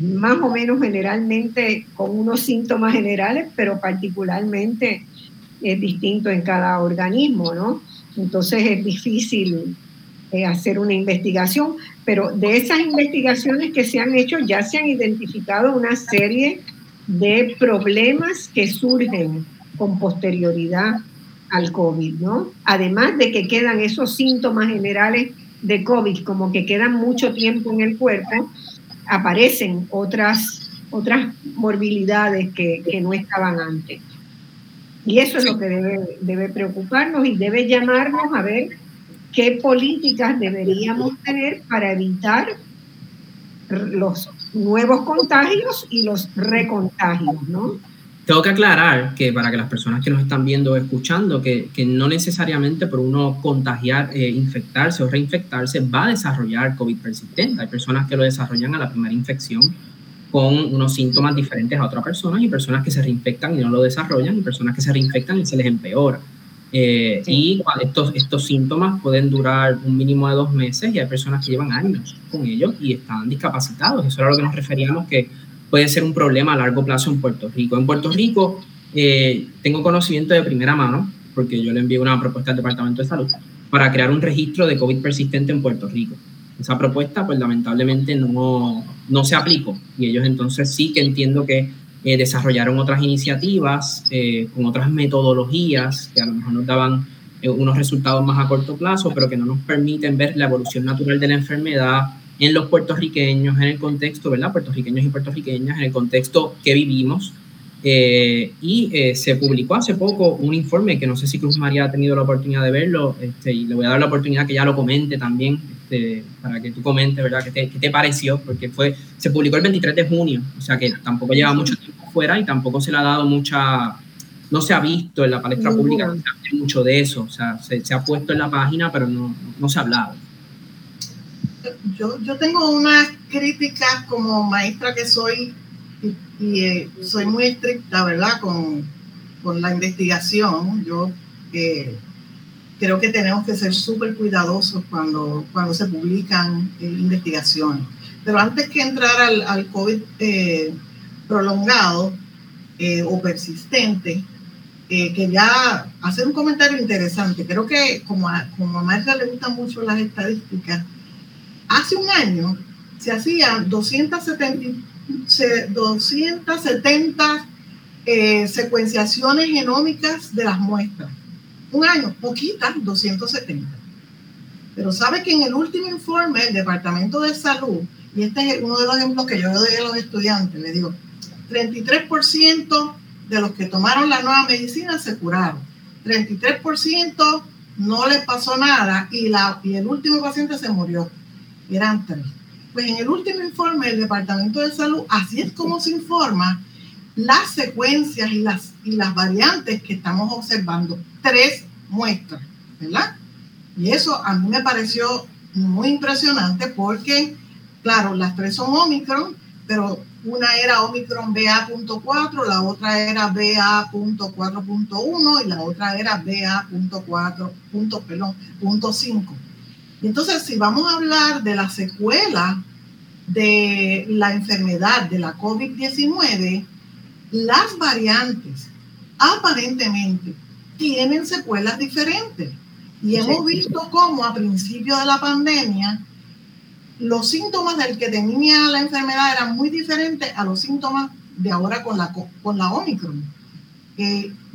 Más o menos generalmente con unos síntomas generales, pero particularmente es distinto en cada organismo, ¿no? Entonces es difícil eh, hacer una investigación, pero de esas investigaciones que se han hecho ya se han identificado una serie de problemas que surgen con posterioridad al COVID, ¿no? Además de que quedan esos síntomas generales de COVID, como que quedan mucho tiempo en el cuerpo, aparecen otras, otras morbilidades que, que no estaban antes. Y eso es lo que debe, debe preocuparnos y debe llamarnos a ver qué políticas deberíamos tener para evitar los nuevos contagios y los recontagios, ¿no? Tengo que aclarar que para que las personas que nos están viendo o escuchando, que, que no necesariamente por uno contagiar, eh, infectarse o reinfectarse va a desarrollar COVID persistente. Hay personas que lo desarrollan a la primera infección con unos síntomas diferentes a otras personas y personas que se reinfectan y no lo desarrollan y personas que se reinfectan y se les empeora. Eh, y estos, estos síntomas pueden durar un mínimo de dos meses y hay personas que llevan años con ellos y están discapacitados. Eso era lo que nos referíamos que puede ser un problema a largo plazo en Puerto Rico. En Puerto Rico eh, tengo conocimiento de primera mano, porque yo le envié una propuesta al Departamento de Salud, para crear un registro de COVID persistente en Puerto Rico. Esa propuesta, pues lamentablemente no, no se aplicó y ellos entonces sí que entiendo que eh, desarrollaron otras iniciativas eh, con otras metodologías que a lo mejor nos daban unos resultados más a corto plazo, pero que no nos permiten ver la evolución natural de la enfermedad, en los puertorriqueños, en el contexto, ¿verdad? Puertorriqueños y puertorriqueñas, en el contexto que vivimos. Eh, y eh, se publicó hace poco un informe que no sé si Cruz María ha tenido la oportunidad de verlo, este, y le voy a dar la oportunidad que ya lo comente también, este, para que tú comentes, ¿verdad? ¿Qué te, ¿Qué te, pareció? Porque fue, se publicó el 23 de junio, o sea que tampoco lleva mucho tiempo fuera y tampoco se le ha dado mucha, no se ha visto en la palestra pública mucho de eso, o sea, se, se, ha puesto en la página, pero no, no se ha hablado yo, yo tengo unas críticas como maestra que soy y, eh, soy muy estricta, ¿verdad? Con, con la investigación. Yo eh, creo que tenemos que ser súper cuidadosos cuando, cuando se publican eh, investigaciones. Pero antes que entrar al, al COVID prolongado o persistente, quería hacer un comentario interesante. Creo que como a, como a maestra le gustan mucho las estadísticas, Hace un año se hacían 270, 270 eh, secuenciaciones genómicas de las muestras. Un año, poquitas, 270. Pero sabe que en el último informe del Departamento de Salud, y este es uno de los ejemplos que yo doy a los estudiantes, le digo, 33% de los que tomaron la nueva medicina se curaron. 33% no les pasó nada y, la, y el último paciente se murió eran tres. Pues en el último informe del Departamento de Salud, así es como se informa las secuencias y las, y las variantes que estamos observando. Tres muestras, ¿verdad? Y eso a mí me pareció muy impresionante porque, claro, las tres son Omicron, pero una era Omicron BA.4, la otra era BA.4.1 y la otra era BA.4.5. Entonces, si vamos a hablar de la secuela de la enfermedad de la COVID-19, las variantes aparentemente tienen secuelas diferentes. Y hemos visto cómo a principio de la pandemia los síntomas del que tenía la enfermedad eran muy diferentes a los síntomas de ahora con la, con la Omicron.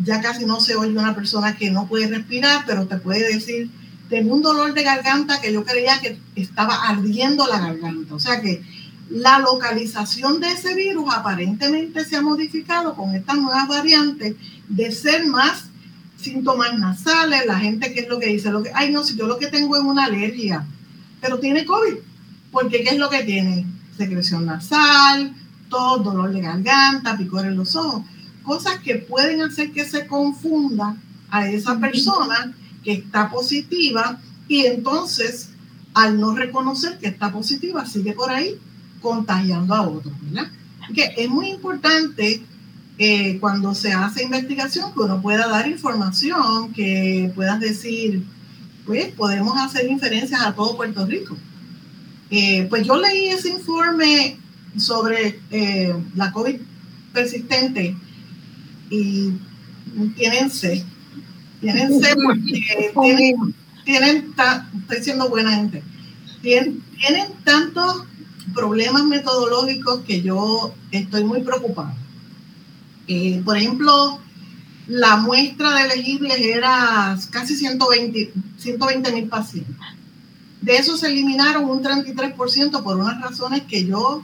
ya casi no se oye una persona que no puede respirar, pero te puede decir tengo un dolor de garganta que yo creía que estaba ardiendo la garganta. O sea que la localización de ese virus aparentemente se ha modificado con estas nuevas variantes de ser más síntomas nasales, la gente que es lo que dice, lo que, ay no, si yo lo que tengo es una alergia, pero tiene COVID, porque ¿qué es lo que tiene? Secreción nasal, todo, dolor de garganta, picor en los ojos, cosas que pueden hacer que se confunda a esa persona que está positiva y entonces al no reconocer que está positiva sigue por ahí contagiando a otros, ¿verdad? Que es muy importante eh, cuando se hace investigación que uno pueda dar información, que puedas decir, pues podemos hacer inferencias a todo Puerto Rico. Eh, pues yo leí ese informe sobre eh, la COVID persistente y tienen C porque tienen, tienen estoy siendo buena gente, tienen, tienen tantos problemas metodológicos que yo estoy muy preocupada. Eh, por ejemplo, la muestra de elegibles era casi 120 mil pacientes. De eso se eliminaron un 33% por unas razones que yo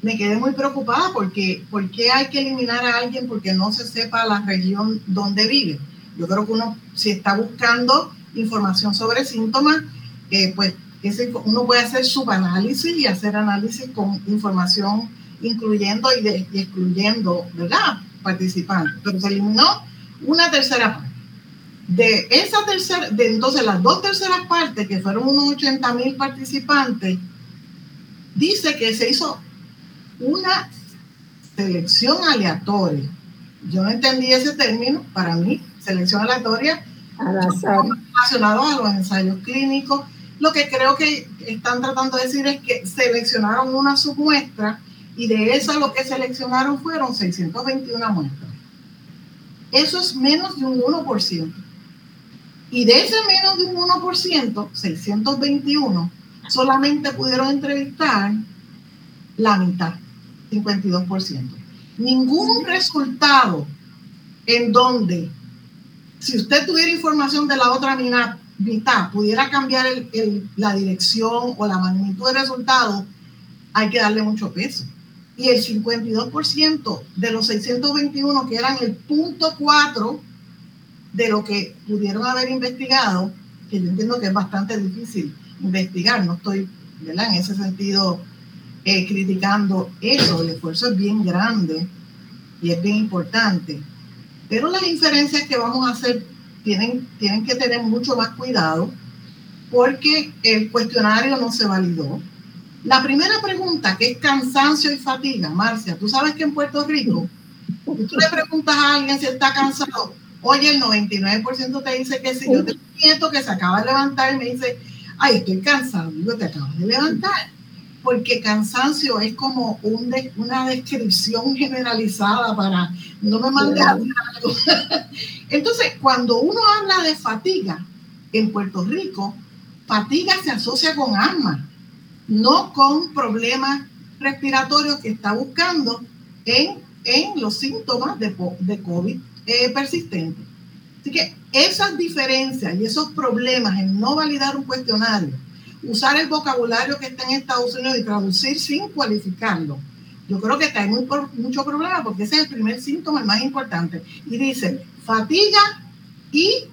me quedé muy preocupada porque ¿por qué hay que eliminar a alguien porque no se sepa la región donde vive? Yo creo que uno si está buscando información sobre síntomas, eh, pues ese, uno puede hacer subanálisis y hacer análisis con información incluyendo y, excluyendo, ¿verdad? Participantes. Pero se eliminó una tercera parte. De esa tercera, de entonces las dos terceras partes, que fueron unos 80 mil participantes, dice que se hizo una selección aleatoria. Yo no entendí ese término, para mí, selección aleatoria, relacionado a los ensayos clínicos. Lo que creo que están tratando de decir es que seleccionaron una submuestra y de esa lo que seleccionaron fueron 621 muestras. Eso es menos de un 1%. Y de ese menos de un 1%, 621, solamente pudieron entrevistar la mitad. 52%. Ningún resultado en donde, si usted tuviera información de la otra mitad, pudiera cambiar la dirección o la magnitud del resultado, hay que darle mucho peso. Y el 52% de los 621 que eran el punto 4 de lo que pudieron haber investigado, que yo entiendo que es bastante difícil investigar, no estoy en ese sentido eh, criticando eso. El esfuerzo es bien grande y es bien importante. Pero las inferencias que vamos a hacer tienen, tienen que tener mucho más cuidado porque el cuestionario no se validó. La primera pregunta, que es cansancio y fatiga, Marcia, tú sabes que en Puerto Rico, si tú le preguntas a alguien si está cansado, oye, el 99% te dice que sí. Yo tengo un nieto que se acaba de levantar y me dice, ay, estoy cansado. Digo, te acabas de levantar porque cansancio es como un una descripción generalizada para no me mandes algo. Entonces, cuando uno habla de fatiga en Puerto Rico, fatiga se asocia con asma, no con problemas respiratorios que está buscando en, en los síntomas de, de COVID eh, persistente. Así que esas diferencias y esos problemas en no validar un cuestionario usar el vocabulario que está en Estados Unidos y traducir sin cualificarlo. Yo creo que hay muy, mucho problema porque ese es el primer síntoma, el más importante. Y dice fatiga y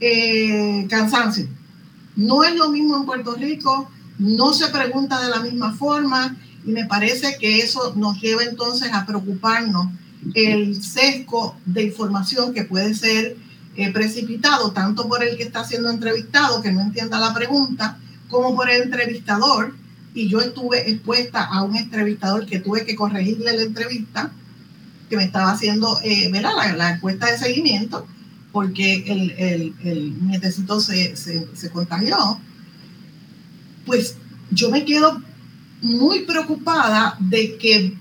eh, cansancio. No es lo mismo en Puerto Rico, no se pregunta de la misma forma y me parece que eso nos lleva entonces a preocuparnos el sesgo de información que puede ser eh, precipitado tanto por el que está siendo entrevistado, que no entienda la pregunta, como por el entrevistador, y yo estuve expuesta a un entrevistador que tuve que corregirle la entrevista, que me estaba haciendo eh, La, encuesta de seguimiento, porque el, el, el nietecito se contagió, pues yo me quedo muy preocupada de que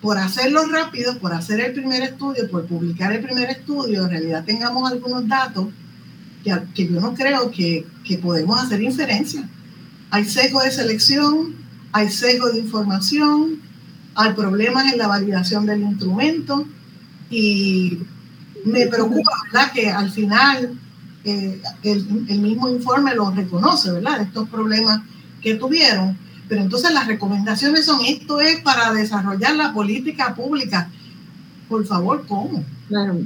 por hacerlo rápido, por hacer el primer estudio, por publicar el primer estudio, en realidad tengamos algunos datos que, yo no creo que, que podemos hacer inferencia. Hay sesgo de selección, hay sesgo de información, hay problemas en la validación del instrumento y me preocupa, ¿verdad? Que al final eh, el, el, mismo informe lo reconoce, ¿verdad? Estos problemas que tuvieron. Pero entonces las recomendaciones son, esto es para desarrollar la política pública. Por favor, ¿cómo? Claro.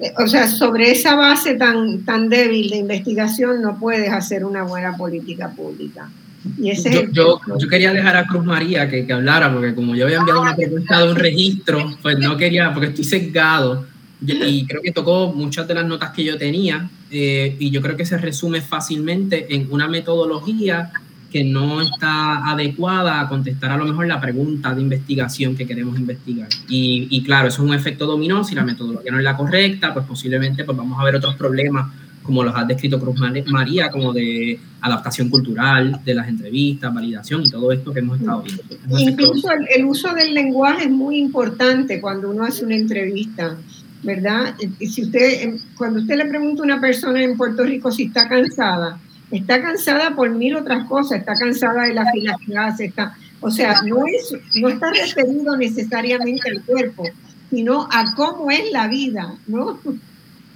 Eh, o sea, sobre esa base tan, tan débil de investigación no puedes hacer una buena política pública. Y ese yo, yo, quería dejar a Cruz María que, que, hablara, porque como yo había enviado una propuesta de un registro, pues no quería, porque estoy sesgado y creo que tocó muchas de las notas que yo tenía eh, y yo creo que se resume fácilmente en una metodología que no está adecuada a contestar a lo mejor la pregunta de investigación que queremos investigar. Y, claro, eso es un efecto dominó. Si la metodología no es la correcta, pues posiblemente pues vamos a ver otros problemas como los ha descrito Cruz María, como de adaptación cultural, de las entrevistas, validación y todo esto que hemos estado viendo. Incluso el, uso del lenguaje es muy importante cuando uno hace una entrevista, ¿verdad? Si usted, cuando usted le pregunta a una persona en Puerto Rico si está cansada, está cansada por mil otras cosas, está cansada de la fila que está, o sea, no, es, no está referido necesariamente al cuerpo, sino a cómo es la vida, ¿no?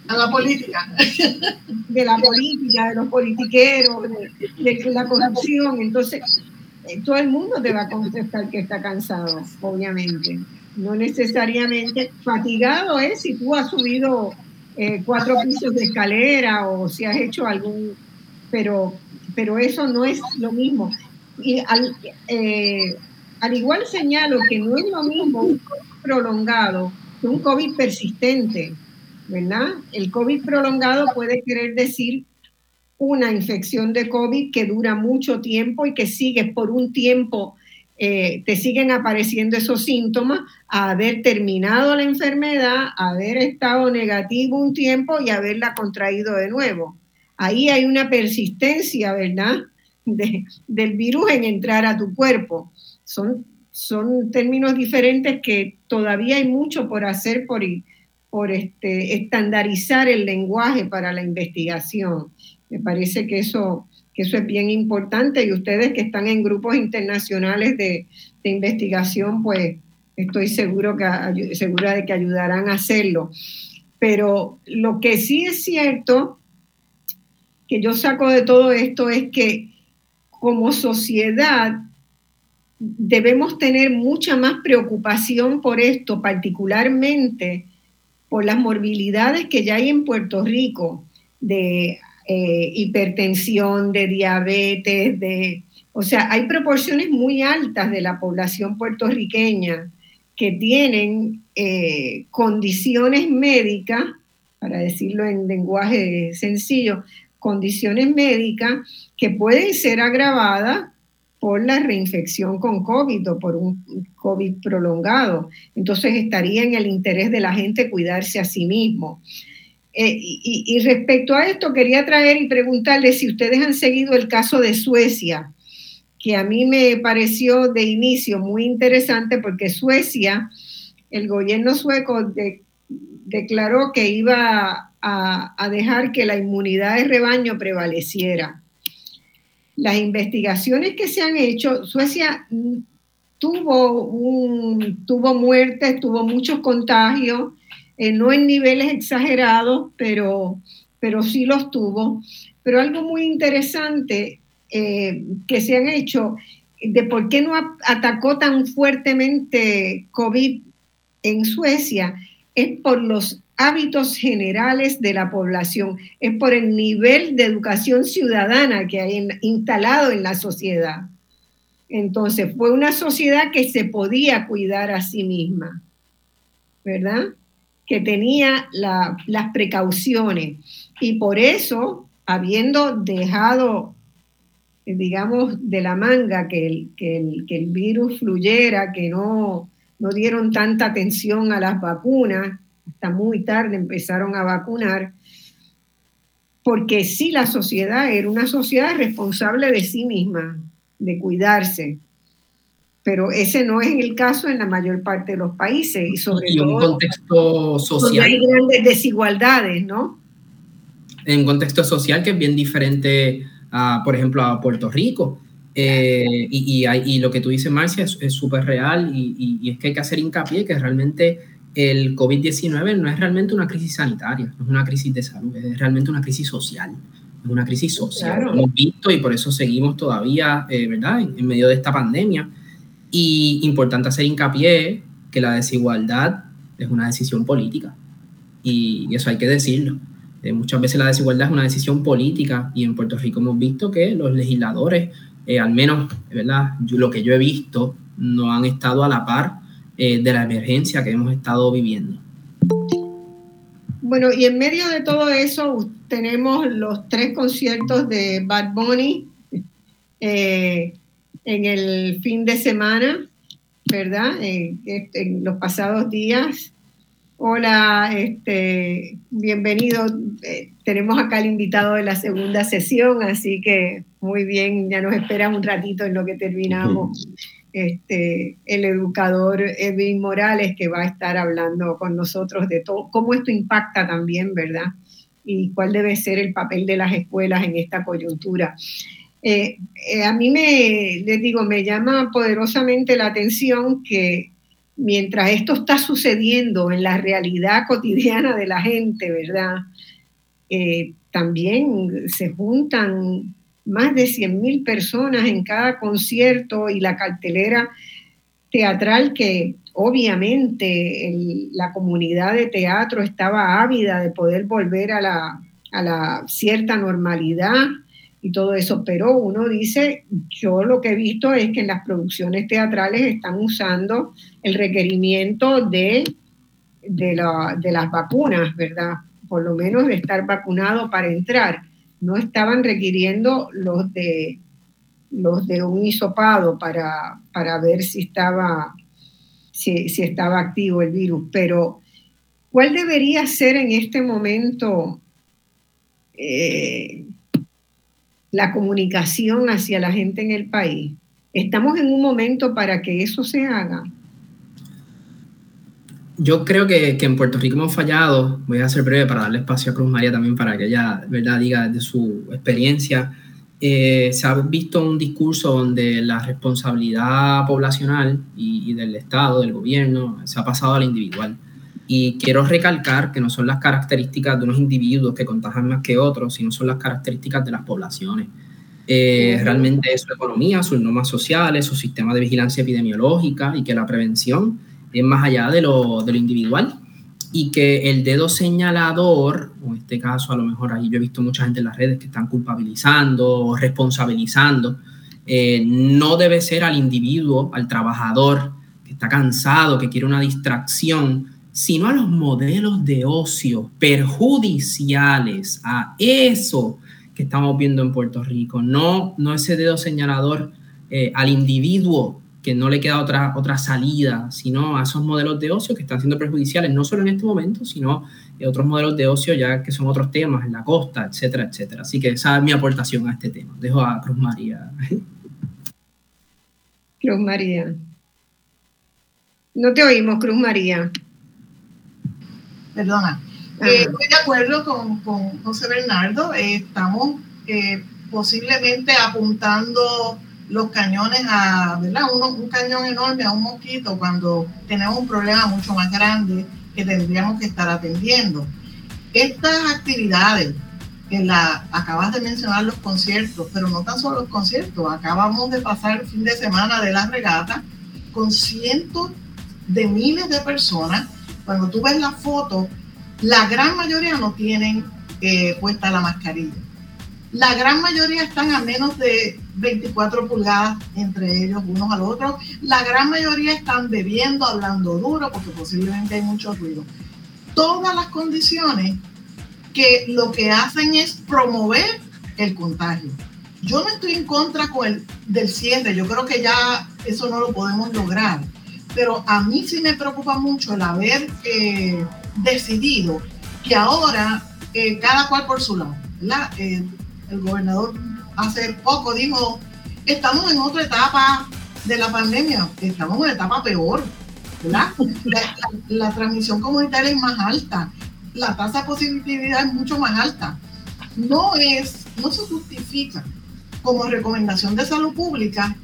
A la política. De la política, de los politiqueros, de, la corrupción. Entonces, eh, todo el mundo te va a contestar que está cansado, obviamente. No necesariamente fatigado es si tú has subido eh, cuatro pisos de escalera o si has hecho algún, pero, pero eso no es lo mismo. Y al, eh, al igual señalo que no es lo mismo un COVID prolongado que un COVID persistente, ¿verdad? El COVID prolongado puede querer decir una infección de COVID que dura mucho tiempo y que sigue por un tiempo, eh, te siguen apareciendo esos síntomas, a haber terminado la enfermedad, haber estado negativo un tiempo y haberla contraído de nuevo. Ahí hay una persistencia, ¿verdad? del virus en entrar a tu cuerpo. Son, son términos diferentes que todavía hay mucho por hacer por, por este, estandarizar el lenguaje para la investigación. Me parece que eso, que eso es bien importante y ustedes que están en grupos internacionales de, de investigación, pues estoy seguro que, segura de que ayudarán a hacerlo. Pero lo que sí es cierto que yo saco de todo esto es que como sociedad debemos tener mucha más preocupación por esto, particularmente por las morbilidades que ya hay en Puerto Rico de eh, hipertensión, de diabetes, de, o sea, hay proporciones muy altas de la población puertorriqueña que tienen eh, condiciones médicas, para decirlo en lenguaje sencillo, condiciones médicas que pueden ser agravadas por la reinfección con COVID o por un COVID prolongado. Entonces estaría en el interés de la gente cuidarse a sí mismo. Eh, y, respecto a esto, quería traer y preguntarle si ustedes han seguido el caso de Suecia, que a mí me pareció de inicio muy interesante porque Suecia, el gobierno sueco declaró que iba a dejar que la inmunidad de rebaño prevaleciera las investigaciones que se han hecho, Suecia tuvo, un, tuvo muertes, tuvo muchos contagios, eh, no en niveles exagerados, pero, pero sí los tuvo. Pero algo muy interesante eh, que se han hecho de por qué no atacó tan fuertemente COVID en Suecia es por los hábitos generales de la población, es por el nivel de educación ciudadana que hay instalado en la sociedad. Entonces, fue una sociedad que se podía cuidar a sí misma, ¿verdad? Que tenía las precauciones. Y por eso, habiendo dejado, digamos, de la manga que el, que el, que el virus fluyera, que no, no dieron tanta atención a las vacunas, hasta muy tarde empezaron a vacunar, porque sí la sociedad era una sociedad responsable de sí misma, de cuidarse. Pero ese no es el caso en la mayor parte de los países y sobre todo en un contexto social. hay grandes desigualdades, ¿no? En un contexto social que es bien diferente, a, por ejemplo, a Puerto Rico. Eh, y, y, lo que tú dices, Marcia, es súper real y, y, es que hay que hacer hincapié que realmente el COVID-19 no es realmente una crisis sanitaria, no es una crisis de salud, es realmente una crisis social. Es una crisis social. Lo hemos visto y por eso seguimos todavía, eh, ¿verdad?, en, medio de esta pandemia. Y importante hacer hincapié que la desigualdad es una decisión política. Y, eso hay que decirlo. Eh, muchas veces la desigualdad es una decisión política y en Puerto Rico hemos visto que los legisladores, eh, al menos, ¿verdad?, lo que yo he visto, no han estado a la par eh, de la emergencia que hemos estado viviendo. Bueno, y en medio de todo eso tenemos los tres conciertos de Bad Bunny eh, en el fin de semana, ¿verdad? en los pasados días. Hola, este, bienvenido. Eh, tenemos acá el invitado de la segunda sesión, así que muy bien, ya nos espera un ratito en lo que terminamos. Este, el educador Edwin Morales, que va a estar hablando con nosotros de todo, cómo esto impacta también, ¿verdad? Y cuál debe ser el papel de las escuelas en esta coyuntura. Eh, eh, a mí me, les digo, me llama poderosamente la atención que mientras esto está sucediendo en la realidad cotidiana de la gente, ¿verdad? Eh, también se juntan más de 100.000 personas en cada concierto y la cartelera teatral que obviamente la comunidad de teatro estaba ávida de poder volver a la, a la cierta normalidad y todo eso, pero uno dice, yo lo que he visto es que en las producciones teatrales están usando el requerimiento de, de, las vacunas, ¿verdad? Por lo menos de estar vacunado para entrar. No estaban requiriendo los de, los de un hisopado para, para ver si estaba, si, estaba activo el virus, pero ¿cuál debería ser en este momento? Eh, la comunicación hacia la gente en el país. ¿Estamos en un momento para que eso se haga? Yo creo que, en Puerto Rico hemos fallado. Voy a ser breve para darle espacio a Cruz María también para que ella ¿verdad? diga de su experiencia. Eh, se ha visto un discurso donde la responsabilidad poblacional y, y, del Estado, del gobierno, se ha pasado al individual. Y quiero recalcar que no son las características de unos individuos que contagian más que otros, sino son las características de las poblaciones. Eh, realmente es su economía, sus normas sociales, su sistema de vigilancia epidemiológica y que la prevención es más allá de lo, de individual y que el dedo señalador, o en este caso a lo mejor ahí yo he visto mucha gente en las redes que están culpabilizando o responsabilizando, eh, no debe ser al individuo, al trabajador que está cansado, que quiere una distracción, sino a los modelos de ocio perjudiciales, a eso que estamos viendo en Puerto Rico, no, no ese dedo señalador eh, al individuo que no le queda otra, otra salida, sino a esos modelos de ocio que están siendo perjudiciales, no solo en este momento, sino en otros modelos de ocio ya que son otros temas, en la costa, etcétera, etcétera. Así que esa es mi aportación a este tema. Dejo a Cruz María. Cruz María. No te oímos, Cruz María perdona. Eh, estoy de acuerdo con, con José Bernardo, eh, estamos eh, posiblemente apuntando los cañones a, ¿verdad? un cañón enorme a un mosquito cuando tenemos un problema mucho más grande que tendríamos que estar atendiendo. Estas actividades, que la, acabas de mencionar los conciertos, pero no tan solo los conciertos, acabamos de pasar el fin de semana de la regata con cientos de miles de personas cuando tú ves la foto, la gran mayoría no tienen eh, puesta la mascarilla. La gran mayoría están a menos de 24 pulgadas entre ellos, unos al otro. La gran mayoría están bebiendo, hablando duro, porque posiblemente hay mucho ruido. Todas las condiciones que lo que hacen es promover el contagio. Yo no estoy en contra con del cierre, yo creo que ya eso no lo podemos lograr pero a mí sí me preocupa mucho el haber eh, decidido que ahora eh, cada cual por su lado, eh, el gobernador hace poco dijo, estamos en otra etapa de la pandemia, estamos en una etapa peor, ¿verdad? La, transmisión comunitaria es más alta, la tasa de positividad es mucho más alta. No es, no se justifica como recomendación de salud pública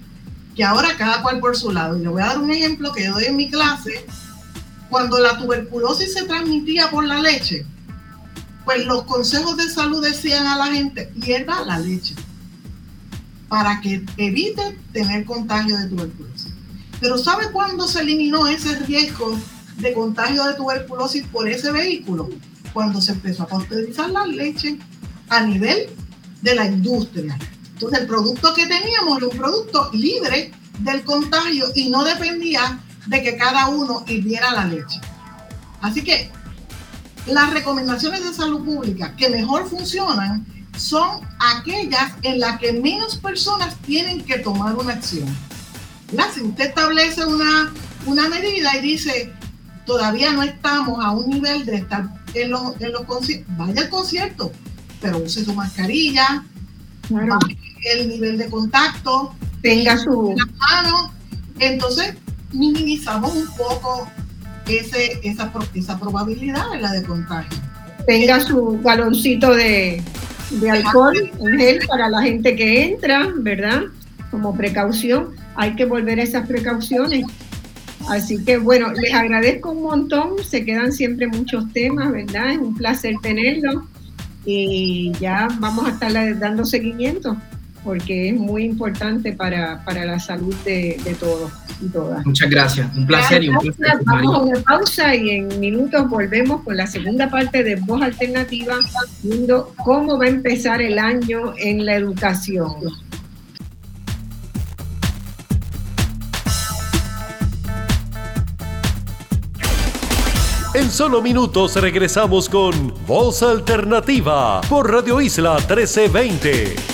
que ahora cada cual por su lado. Y le voy a dar un ejemplo que yo doy en mi clase. Cuando la tuberculosis se transmitía por la leche, pues los consejos de salud decían a la gente, hierva la leche para que evite tener contagio de tuberculosis. Pero ¿sabe cuándo se eliminó ese riesgo de contagio de tuberculosis por ese vehículo? Cuando se empezó a pasteurizar la leche a nivel de la industria. Entonces el producto que teníamos era un producto libre del contagio y no dependía de que cada uno hirviera la leche. Así que las recomendaciones de salud pública que mejor funcionan son aquellas en las que menos personas tienen que tomar una acción. Si usted establece una, una medida y dice, todavía no estamos a un nivel de estar en los, en los conciertos. Vaya al concierto, pero use su mascarilla, el nivel de contacto, tenga su mano. Entonces, minimizamos un poco ese, esa, esa probabilidad de la de contagio. Tenga su galoncito de, de alcohol en gel para la gente que entra, ¿verdad? Como precaución. Hay que volver a esas precauciones. Así que bueno, les agradezco un montón. Se quedan siempre muchos temas, ¿verdad? Es un placer tenerlos. Y ya vamos a estar dando seguimiento porque es muy importante para, la salud de, todos y todas. Muchas gracias, un placer y un placer. Vamos a una pausa y en minutos volvemos con la segunda parte de Voz Alternativa, viendo cómo va a empezar el año en la educación. En solo minutos regresamos con Voz Alternativa por Radio Isla 1320.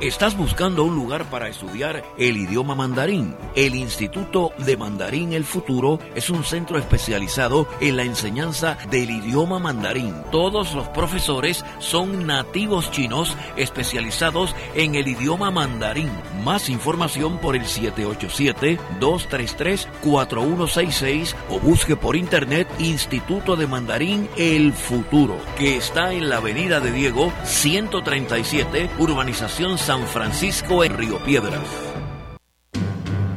¿Estás buscando un lugar para estudiar el idioma mandarín? El Instituto de Mandarín El Futuro es un centro especializado en la enseñanza del idioma mandarín. Todos los profesores son nativos chinos especializados en el idioma mandarín. Más información por el 787-233-4166 o busque por internet Instituto de Mandarín El Futuro, que está en la Avenida de Diego 137, Urbanización San Francisco en Río Piedras.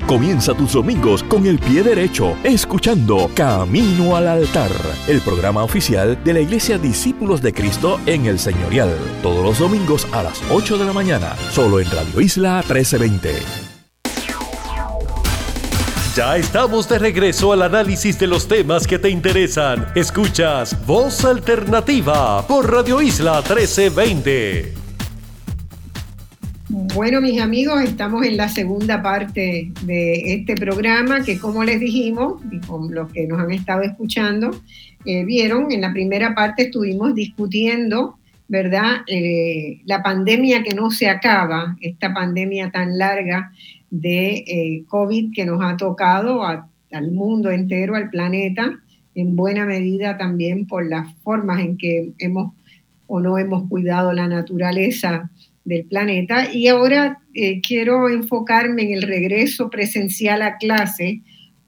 Comienza tus domingos con el pie derecho, escuchando Camino al Altar, el programa oficial de la Iglesia Discípulos de Cristo en el Señorial. Todos los domingos a las 8 de la mañana, solo en Radio Isla 1320. Ya estamos de regreso al análisis de los temas que te interesan. Escuchas Voz Alternativa por Radio Isla 1320. Bueno, mis amigos, estamos en la segunda parte de este programa que, como les dijimos, y con los que nos han estado escuchando, eh, vieron, en la primera parte estuvimos discutiendo, ¿verdad? Eh, la pandemia que no se acaba, esta pandemia tan larga de eh, COVID que nos ha tocado al mundo entero, al planeta, en buena medida también por las formas en que hemos o no hemos cuidado la naturaleza del planeta. Y ahora eh, quiero enfocarme en el regreso presencial a clase,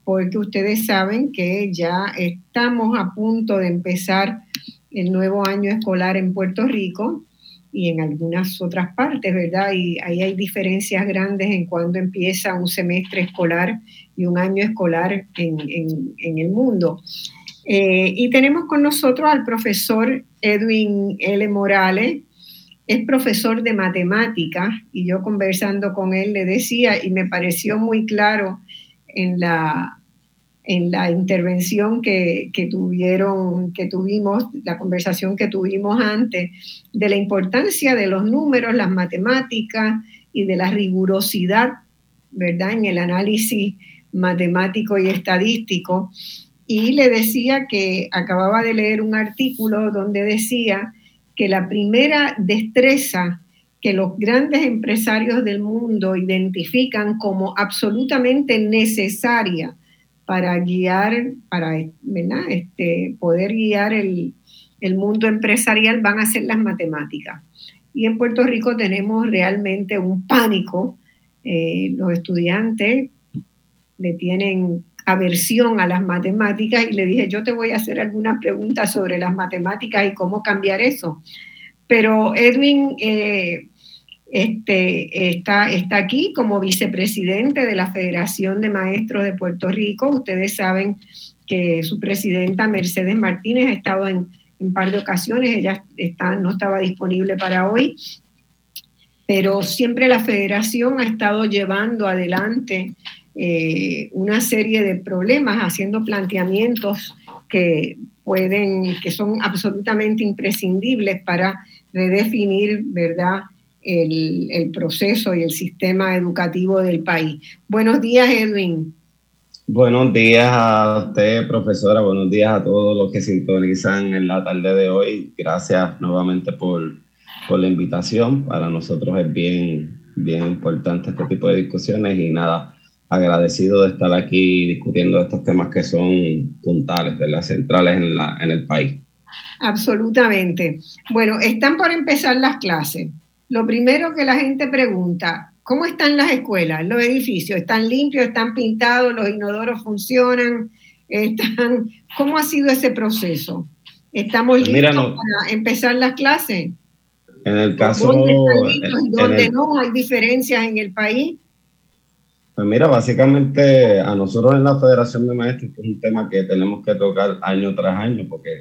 porque ustedes saben que ya estamos a punto de empezar el nuevo año escolar en Puerto Rico y en algunas otras partes, ¿verdad? Y ahí hay diferencias grandes en cuando empieza un semestre escolar y un año escolar en, el mundo. Eh, y tenemos con nosotros al profesor Edwin L. Morales, es profesor de matemáticas y yo conversando con él le decía y me pareció muy claro en la, en la intervención que, tuvieron, que tuvimos, la conversación que tuvimos antes, de la importancia de los números, las matemáticas y de la rigurosidad, ¿verdad?, en el análisis matemático y estadístico. Y le decía que acababa de leer un artículo donde decía que la primera destreza que los grandes empresarios del mundo identifican como absolutamente necesaria para guiar, para Este, poder guiar el, mundo empresarial van a ser las matemáticas. Y en Puerto Rico tenemos realmente un pánico. Eh, los estudiantes le tienen aversión a las matemáticas y le dije, yo te voy a hacer algunas preguntas sobre las matemáticas y cómo cambiar eso. Pero Edwin eh, este, está, está aquí como vicepresidente de la Federación de Maestros de Puerto Rico. Ustedes saben que su presidenta Mercedes Martínez ha estado en un par de ocasiones, ella está, no estaba disponible para hoy, pero siempre la federación ha estado llevando adelante una serie de problemas, haciendo planteamientos que pueden, que son absolutamente imprescindibles para redefinir, ¿verdad?, el, proceso y el sistema educativo del país. Buenos días, Edwin. Buenos días a usted, profesora. Buenos días a todos los que sintonizan en la tarde de hoy. Gracias nuevamente por, por la invitación. Para nosotros es bien, bien importante este tipo de discusiones y nada, agradecido de estar aquí discutiendo estos temas que son puntales, de las centrales en, la, en el país. Absolutamente. Bueno, están por empezar las clases lo primero que la gente pregunta, ¿cómo están las escuelas, los edificios? ¿Están limpios, están pintados, los inodoros funcionan? Están, ¿Cómo ha sido ese proceso? ¿Estamos pues listos para empezar las clases? En el caso... ¿Dónde, no hay diferencias en el país? Pues mira, básicamente a nosotros en la Federación de Maestros es un tema que tenemos que tocar año tras año, porque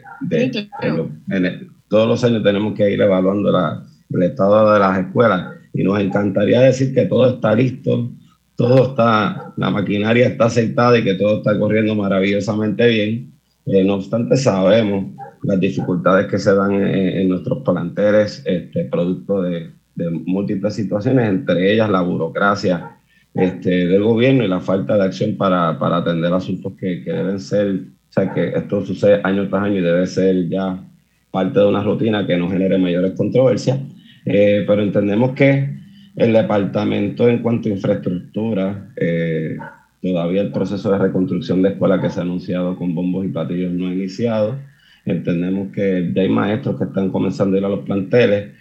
todos los años tenemos que ir evaluando la, el estado de las escuelas. Y nos encantaría decir que todo está listo, todo está, la maquinaria está aceitada y que todo está corriendo maravillosamente bien. Eh, no obstante, sabemos las dificultades que se dan en, nuestros planteles, este, producto de, de, múltiples situaciones, entre ellas la burocracia este, del gobierno y la falta de acción para, para atender asuntos que, que, deben ser, o sea, que esto sucede año tras año y debe ser ya parte de una rutina que no genere mayores controversias. Eh, pero entendemos que el departamento en cuanto a infraestructura, eh, todavía el proceso de reconstrucción de escuelas que se ha anunciado con bombos y platillos no ha iniciado. Entendemos que ya hay maestros que están comenzando a ir a los planteles,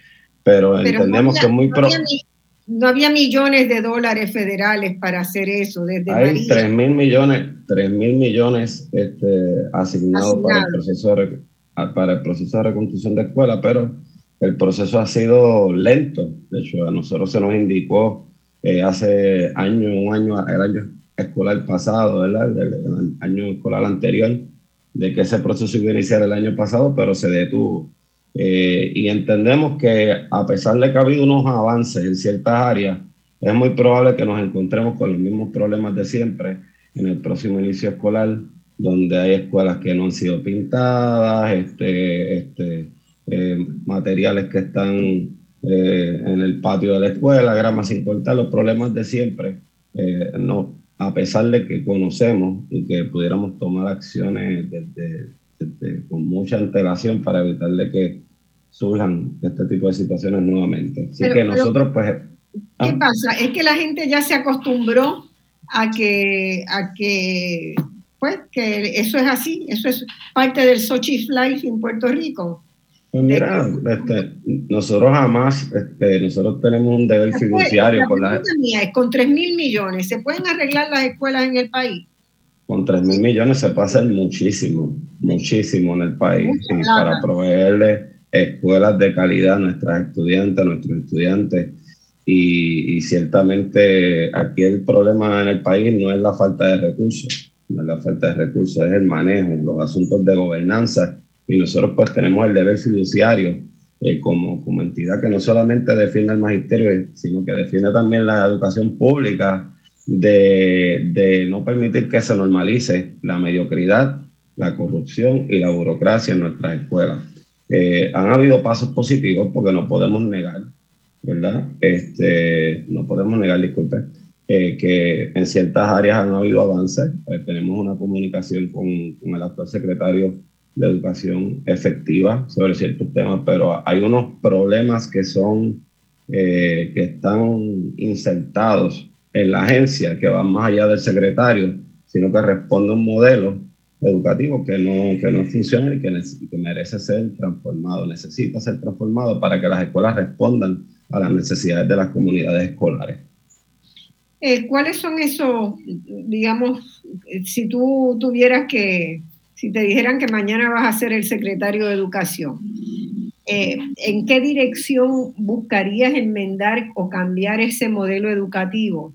pero, entendemos que es muy pronto. No había millones de dólares federales para hacer eso desde Hay 3 mil millones, 3 mil millones este, asignados para el, proceso de, para el proceso de reconstrucción de escuelas, pero el proceso ha sido lento. De hecho, a nosotros se nos indicó eh, hace año, un año, el año escolar pasado, ¿verdad? El, año escolar anterior, de que ese proceso iba a iniciar el año pasado, pero se detuvo. Eh, y entendemos que a pesar de que ha habido unos avances en ciertas áreas, es muy probable que nos encontremos con los mismos problemas de siempre en el próximo inicio escolar, donde hay escuelas que no han sido pintadas, este, este, eh, materiales que están eh, en el patio de la escuela, grama sin cortar, los problemas de siempre. Eh, no, a pesar de que conocemos y que pudiéramos tomar acciones con mucha antelación para evitar que surjan este tipo de situaciones nuevamente. Así que nosotros, pues. ¿Qué ah. pasa? Es que la gente ya se acostumbró a que, a que, pues, que eso es así, eso es parte del Sochi Life en Puerto Rico. Pues mira, este, nosotros jamás, este, nosotros tenemos un deber fiduciario. con, la, con 3 mil millones, ¿se pueden arreglar las escuelas en el país? Con 3 mil millones se pasa muchísimo, muchísimo en el país. para proveerle escuelas de calidad a nuestras estudiantes, a nuestros estudiantes. Y, y, ciertamente aquí el problema en el país no es la falta de recursos, no es la falta de recursos, es el manejo, los asuntos de gobernanza y nosotros pues tenemos el deber fiduciario eh, como, como entidad que no solamente defiende el magisterio, sino que defiende también la educación pública de, de no permitir que se normalice la mediocridad, la corrupción y la burocracia en nuestras escuelas. Eh, han habido pasos positivos porque no podemos negar, ¿verdad? Este, no podemos negar, disculpe, eh, que en ciertas áreas han habido avances. tenemos una comunicación con, el actual secretario de educación efectiva sobre ciertos temas, pero hay unos problemas que son, eh, que están insertados en la agencia, que van más allá del secretario, sino que responde a un modelo educativo que no, que no funciona y que, que merece ser transformado, necesita ser transformado para que las escuelas respondan a las necesidades de las comunidades escolares. Eh, ¿Cuáles son esos, digamos, si tú tuvieras que si te dijeran que mañana vas a ser el secretario de Educación, eh, ¿en qué dirección buscarías enmendar o cambiar ese modelo educativo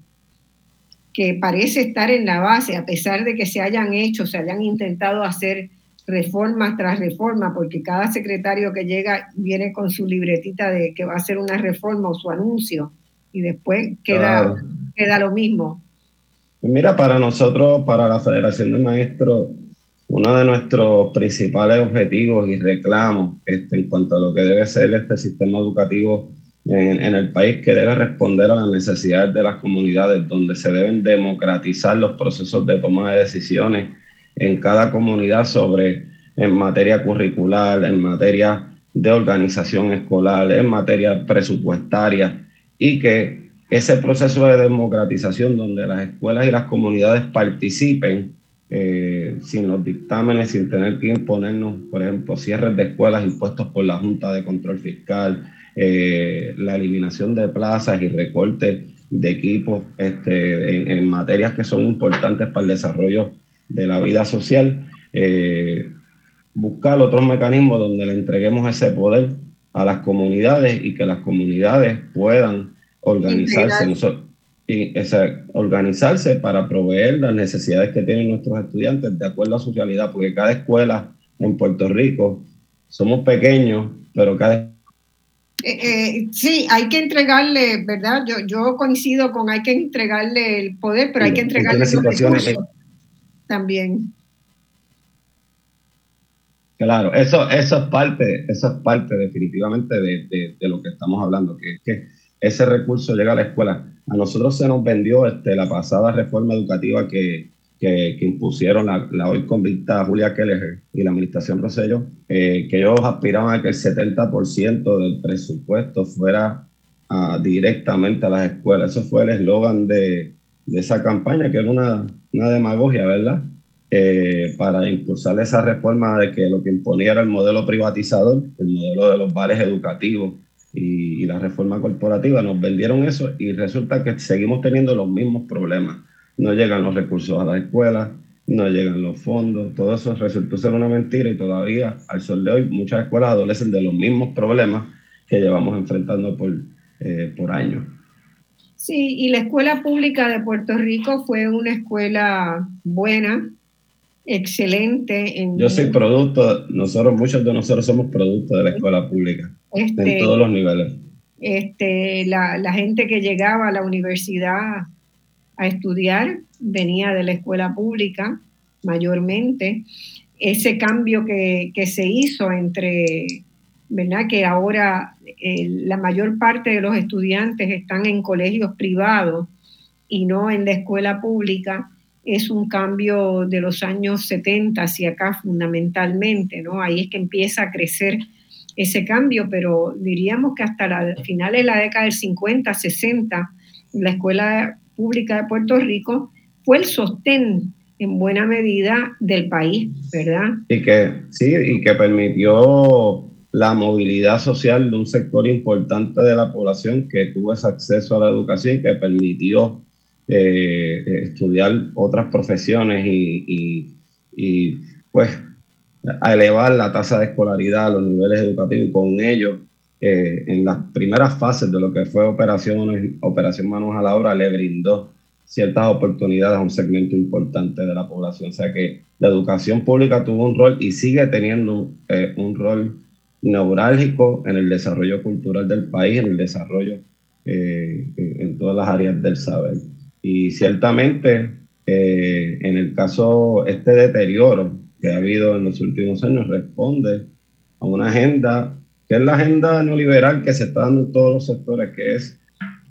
que parece estar en la base, a pesar de que se hayan hecho, se hayan intentado hacer reformas tras reforma, porque cada secretario que llega viene con su libretita de que va a hacer una reforma o su anuncio, y después queda, queda lo mismo. Mira, para nosotros, para la Federación de Maestros, uno de nuestros principales objetivos y reclamos este, en cuanto a lo que debe ser este sistema educativo en, el país, que debe responder a las necesidades de las comunidades, donde se deben democratizar los procesos de toma de decisiones en cada comunidad sobre en materia curricular, en materia de organización escolar, en materia presupuestaria, y que ese proceso de democratización donde las escuelas y las comunidades participen eh, sin los dictámenes, sin tener que imponernos, por ejemplo, cierres de escuelas impuestos por la Junta de Control Fiscal, eh, la eliminación de plazas y recortes de equipos este, en, materias que son importantes para el desarrollo de la vida social. Eh, buscar otros mecanismos donde le entreguemos ese poder a las comunidades y que las comunidades puedan organizarse y organizarse para proveer las necesidades que tienen nuestros estudiantes de acuerdo a su realidad, porque cada escuela en Puerto Rico somos pequeños, pero cada eh, eh, sí, hay que entregarle, ¿verdad? Yo, yo coincido con hay que entregarle el poder, pero hay que entregarle los recursos también. Claro, eso, eso es parte, eso es parte definitivamente de, de, lo que estamos hablando, que, que ese recurso llega a la escuela. A nosotros se nos vendió este, la pasada reforma educativa que, que, impusieron la, la, hoy convicta Julia Keller y la administración Rosello, eh, que ellos aspiraban a que el 70% del presupuesto fuera ah, directamente a las escuelas. Eso fue el eslogan de, de, esa campaña, que era una, una demagogia, ¿verdad? Eh, para impulsar esa reforma de que lo que imponía era el modelo privatizador, el modelo de los bares educativos y, la reforma corporativa. Nos vendieron eso y resulta que seguimos teniendo los mismos problemas. No llegan los recursos a la escuela, no llegan los fondos, todo eso resultó ser una mentira y todavía al sol de hoy muchas escuelas adolecen de los mismos problemas que llevamos enfrentando por, eh, por años. Sí, y la escuela pública de Puerto Rico fue una escuela buena, excelente. En, Yo soy producto, nosotros, muchos de nosotros somos producto de la escuela pública, en este, todos los niveles. Este, la, la, gente que llegaba a la universidad a estudiar venía de la escuela pública mayormente. Ese cambio que, que se hizo entre, ¿verdad? Que ahora eh, la mayor parte de los estudiantes están en colegios privados y no en la escuela pública es un cambio de los años 70 hacia acá fundamentalmente, ¿no? Ahí es que empieza a crecer ese cambio, pero diríamos que hasta la finales de la década del 50, 60, la escuela pública de Puerto Rico fue el sostén en buena medida del país, ¿verdad? Y que sí, y que permitió la movilidad social de un sector importante de la población que tuvo ese acceso a la educación y que permitió eh, estudiar otras profesiones y, pues a elevar la tasa de escolaridad, los niveles educativos y con ello eh, en las primeras fases de lo que fue operación, operación Manos a la Obra le brindó ciertas oportunidades a un segmento importante de la población. O sea que la educación pública tuvo un rol y sigue teniendo eh, un rol neurálgico en el desarrollo cultural del país, en el desarrollo en todas las áreas del saber. Y ciertamente, eh, en el caso, este deterioro que ha habido en los últimos años responde a una agenda, que es la agenda neoliberal que se está dando en todos los sectores, que es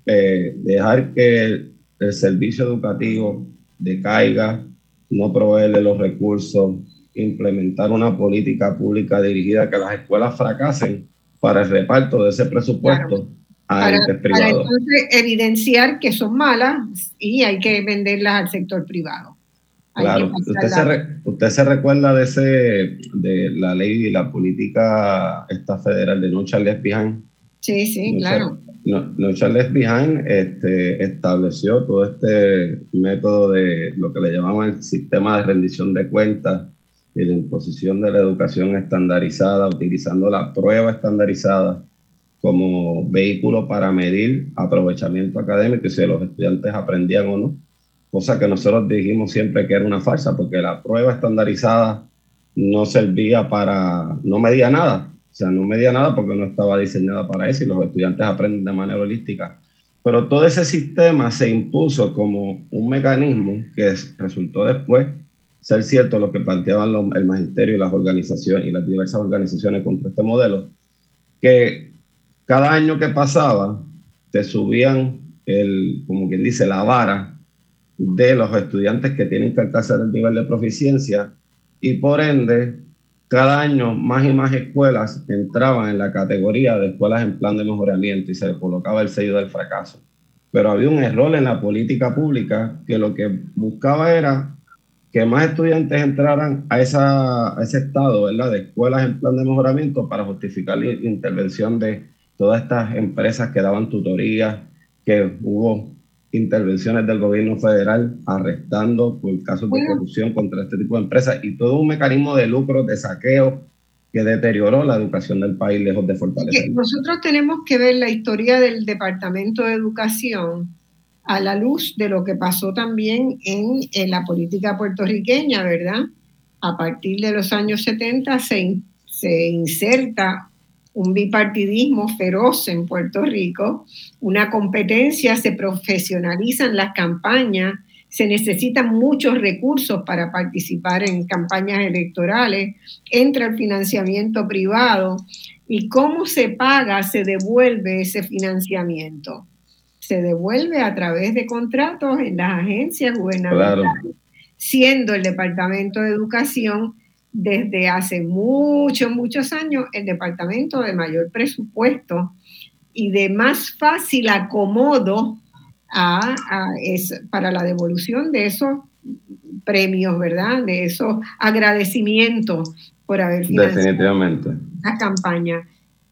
eh, dejar que el, servicio educativo decaiga, no proveerle los recursos, implementar una política pública dirigida a que las escuelas fracasen para el reparto de ese presupuesto para, entonces evidenciar que son malas y hay que venderlas al sector privado. Claro, usted se, usted se, recuerda de ese de la ley y la política esta federal de No Charles Behind. Sí, sí, claro. No, Charles Behind este, estableció todo este método de lo que le llamaban el sistema de rendición de cuentas y la imposición de la educación estandarizada, utilizando la prueba estandarizada como vehículo para medir aprovechamiento académico y si los estudiantes aprendían o no, cosa que nosotros dijimos siempre que era una farsa, porque la prueba estandarizada no servía para, no medía nada, o sea, no medía nada porque no estaba diseñada para eso y los estudiantes aprenden de manera holística. pero todo ese sistema se impuso como un mecanismo que resultó después ser cierto lo que planteaban el magisterio y las organizaciones y las diversas organizaciones contra este modelo, que cada año que pasaba te subían el, como quien dice, la vara de los estudiantes que tienen que alcanzar el nivel de proficiencia y por ende cada año más y más escuelas entraban en la categoría de escuelas en plan de mejoramiento y se le colocaba el sello del fracaso. Pero había un error en la política pública que lo que buscaba era que más estudiantes entraran a, esa, ese estado de escuelas en plan de mejoramiento para justificar la intervención de todas estas empresas que daban tutorías, que hubo intervenciones del gobierno federal arrestando por casos de corrupción contra este tipo de empresas y todo un mecanismo de lucro, de saqueo que deterioró la educación del país lejos de fortalecer. Nosotros tenemos que ver la historia del Departamento de Educación a la luz de lo que pasó también en, en la política puertorriqueña, ¿verdad? A partir de los años 70 se, se inserta un bipartidismo feroz en Puerto Rico, una competencia, se profesionalizan las campañas, se necesitan muchos recursos para participar en campañas electorales, entra el financiamiento privado y cómo se paga, se devuelve ese financiamiento. Se devuelve a través de contratos en las agencias gubernamentales, siendo el Departamento de Educación desde hace muchos, muchos años el departamento de mayor presupuesto y de más fácil acomodo a, para la devolución de esos premios, ¿verdad? De esos agradecimientos por haber financiado la campaña.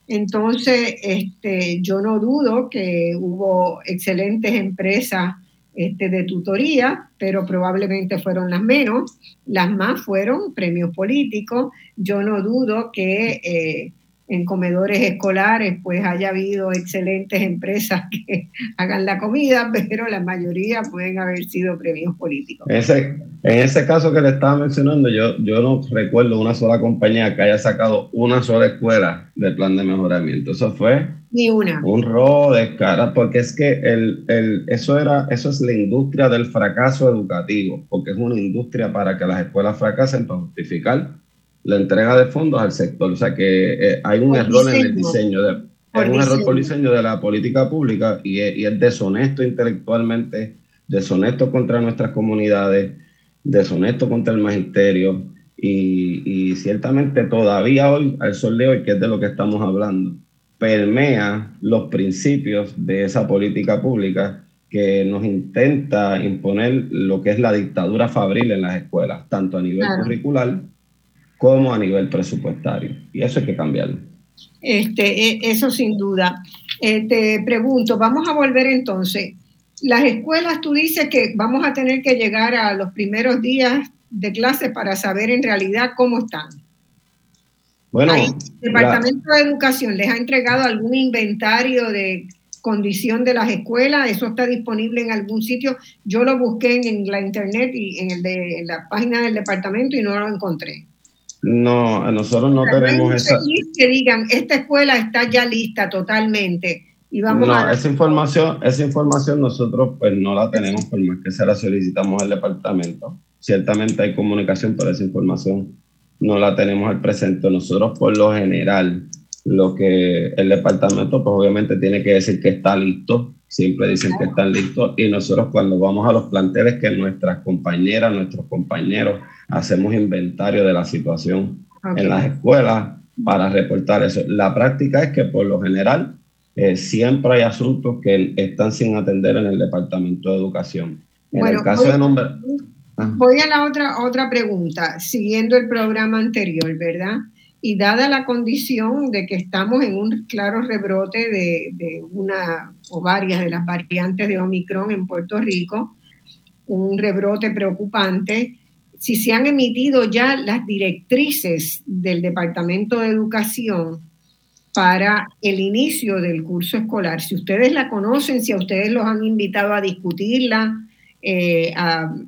Entonces, este, yo no dudo que hubo excelentes empresas este, de tutoría, pero probablemente fueron las menos. Las más fueron premios políticos. Yo no dudo que eh, en comedores escolares pues haya habido excelentes empresas que hagan la comida, pero la mayoría pueden haber sido premios políticos. En ese, en ese caso que le estaba mencionando, yo, yo no recuerdo una sola compañía que haya sacado una sola escuela del plan de mejoramiento. Eso fue ni una. Un robo de cara, porque es que el, el, eso, era, eso es la industria del fracaso educativo, porque es una industria para que las escuelas fracasen para justificar la entrega de fondos al sector. O sea que eh, hay un error en el diseño, de, hay un error por diseño. de la política pública y es, y es, deshonesto intelectualmente, deshonesto contra nuestras comunidades, deshonesto contra el magisterio y, y ciertamente todavía hoy, al sol de hoy, que es de lo que estamos hablando, permea los principios de esa política pública que nos intenta imponer lo que es la dictadura fabril en las escuelas, tanto a nivel curricular como a nivel presupuestario. Y eso hay que cambiarlo. Este, e, eso sin duda. Eh, te pregunto, vamos a volver entonces. Las escuelas, tú dices que vamos a tener que llegar a los primeros días de clase para saber en realidad cómo están. Bueno, ¿El Departamento de Educación les ha entregado algún inventario de condición de las escuelas? ¿Eso está disponible en algún sitio? Yo lo busqué en, la internet y en, el de, en la página del departamento y no lo encontré. No, nosotros no tenemos esa. Que digan, esta escuela está ya lista totalmente. Y vamos no, esa información, esa información nosotros pues no la tenemos por más que se la solicitamos al departamento. Ciertamente hay comunicación, pero esa información no la tenemos al presente. Nosotros por lo general, lo que el departamento pues obviamente tiene que decir que está listo, siempre dicen que están listos y nosotros cuando vamos a los planteles que nuestras compañeras, nuestros compañeros hacemos inventario de la situación en las escuelas para reportar eso. La práctica es que por lo general eh, siempre hay asuntos que están sin atender en el Departamento de Educación. En el caso de nombre... Ah. Voy a la otra, otra pregunta, siguiendo el programa anterior, ¿verdad? Y dada la condición de que estamos en un claro rebrote de, de una o varias de las variantes de Omicron en Puerto Rico, un rebrote preocupante, si se han emitido ya las directrices del Departamento de Educación para el inicio del curso escolar, si ustedes la conocen, si a ustedes los han invitado a discutirla, eh,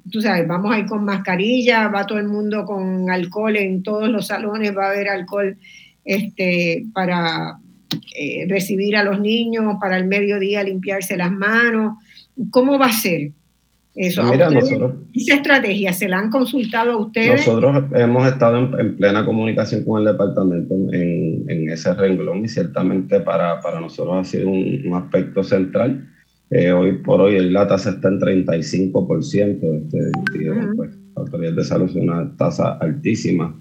tú sabes, vamos a ir con mascarilla, va todo el mundo con alcohol en todos los salones, va a haber alcohol este, para, eh, recibir a los niños para el mediodía limpiarse las manos. ¿Cómo va a ser? Eso, Mira, nosotros, ¿Esa estrategia se la han consultado a ustedes? Nosotros hemos estado en, plena comunicación con el departamento en, en, ese renglón y ciertamente para, para nosotros ha sido un, aspecto central. Eh, hoy por hoy la tasa está en 35%, este, y, pues, la autoridad de salud es una tasa altísima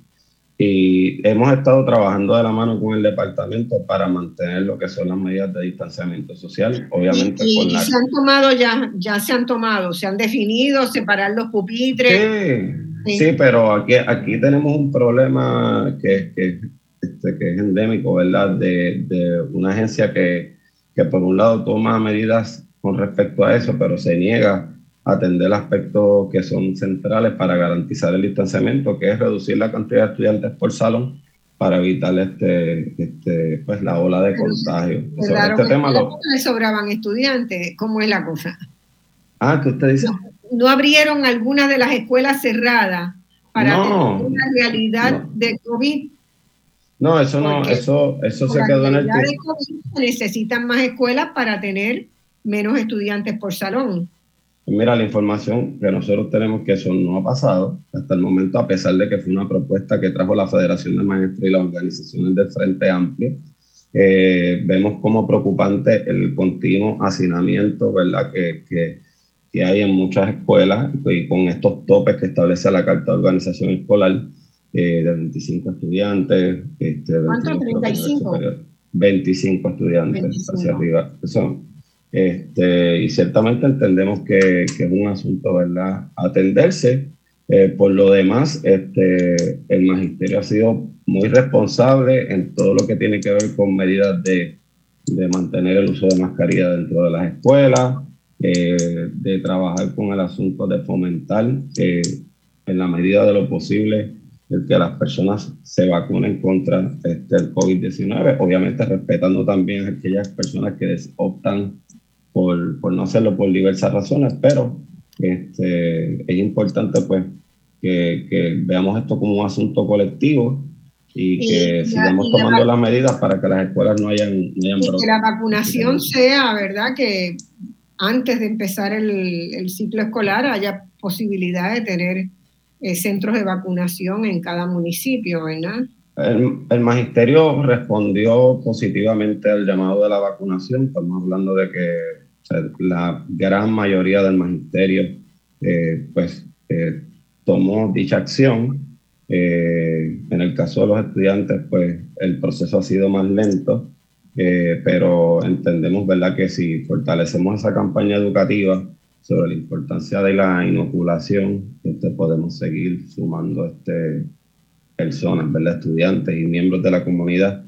y hemos estado trabajando de la mano con el departamento para mantener lo que son las medidas de distanciamiento social, obviamente y, se han tomado ya, ya se han tomado, se han definido separar los pupitres. Sí, sí. pero aquí, aquí tenemos un problema que, que, este, que es endémico, ¿verdad? De, de una agencia que, que por un lado toma medidas con respecto a eso, pero se niega atender aspectos que son centrales para garantizar el distanciamiento, que es reducir la cantidad de estudiantes por salón para evitar este, este pues la ola de contagio. Sobre este tema lo... sobraban estudiantes, ¿cómo es la cosa? Ah, ¿qué usted dice? No, abrieron algunas de las escuelas cerradas para tener una realidad de COVID. No, eso no, eso, eso se quedó en el tiempo. necesitan más escuelas para tener menos estudiantes por salón. Mira, la información que nosotros tenemos que eso no ha pasado hasta el momento, a pesar de que fue una propuesta que trajo la Federación de Maestros y las organizaciones del Frente Amplio. Eh, vemos como preocupante el continuo hacinamiento ¿verdad? Que, que, que, hay en muchas escuelas y con estos topes que establece la Carta de Organización Escolar eh, de 25 estudiantes. Este, ¿Cuántos? 35. 25 estudiantes hacia arriba. Son este, y ciertamente entendemos que, que, es un asunto, ¿verdad?, atenderse. Eh, por lo demás, este, el magisterio ha sido muy responsable en todo lo que tiene que ver con medidas de, de mantener el uso de mascarilla dentro de las escuelas, eh, de trabajar con el asunto de fomentar eh, en la medida de lo posible el que las personas se vacunen contra este, el COVID-19, obviamente respetando también aquellas personas que optan por, por no hacerlo por diversas razones, pero este, es importante pues que, que, veamos esto como un asunto colectivo y, que sigamos tomando las medidas para que las escuelas no hayan, no y que la vacunación sea, ¿verdad? Que antes de empezar el, el ciclo escolar haya posibilidad de tener eh, centros de vacunación en cada municipio, ¿verdad? El, el, magisterio respondió positivamente al llamado de la vacunación. Estamos hablando de que la gran mayoría del magisterio eh, pues eh, tomó dicha acción. Eh, en el caso de los estudiantes, pues el proceso ha sido más lento, pero entendemos, ¿verdad?, que si fortalecemos esa campaña educativa sobre la importancia de la inoculación, este, podemos seguir sumando este, personas, ¿verdad?, estudiantes y miembros de la comunidad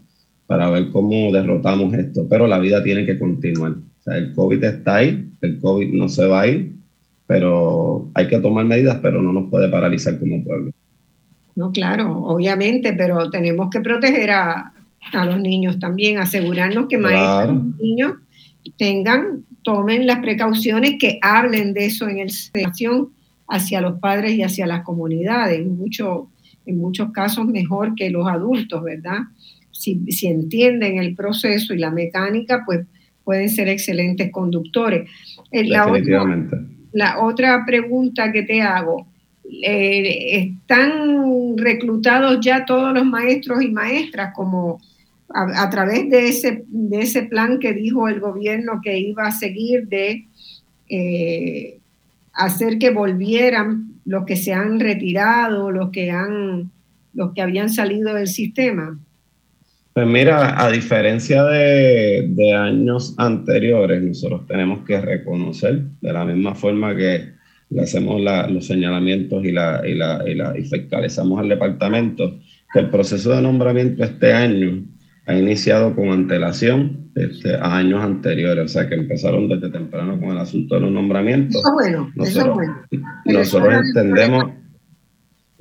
para ver cómo derrotamos esto. Pero la vida tiene que continuar el COVID está ahí, el COVID no se va a ir, pero hay que tomar medidas, pero no nos puede paralizar como pueblo. No, claro, obviamente, pero tenemos que proteger a, los niños también, asegurarnos que maestros y niños tengan, tomen las precauciones, que hablen de eso en el hacia los padres y hacia las comunidades, mucho, en muchos casos mejor que los adultos, ¿verdad? Si, si entienden el proceso y la mecánica, pues pueden ser excelentes conductores. Eh, la otra, la otra pregunta que te hago, eh, ¿están reclutados ya todos los maestros y maestras como a, través de ese, de ese plan que dijo el gobierno que iba a seguir de eh, hacer que volvieran los que se han retirado, los que han los que habían salido del sistema? Pues mira, a diferencia de, de, años anteriores, nosotros tenemos que reconocer, de la misma forma que le hacemos los señalamientos y, la, y, la, y, la, y fiscalizamos al departamento, que el proceso de nombramiento este año ha iniciado con antelación este, a años anteriores, o sea que empezaron desde temprano con el asunto de los nombramientos. Eso es bueno, nosotros, eso es bueno. Nosotros entendemos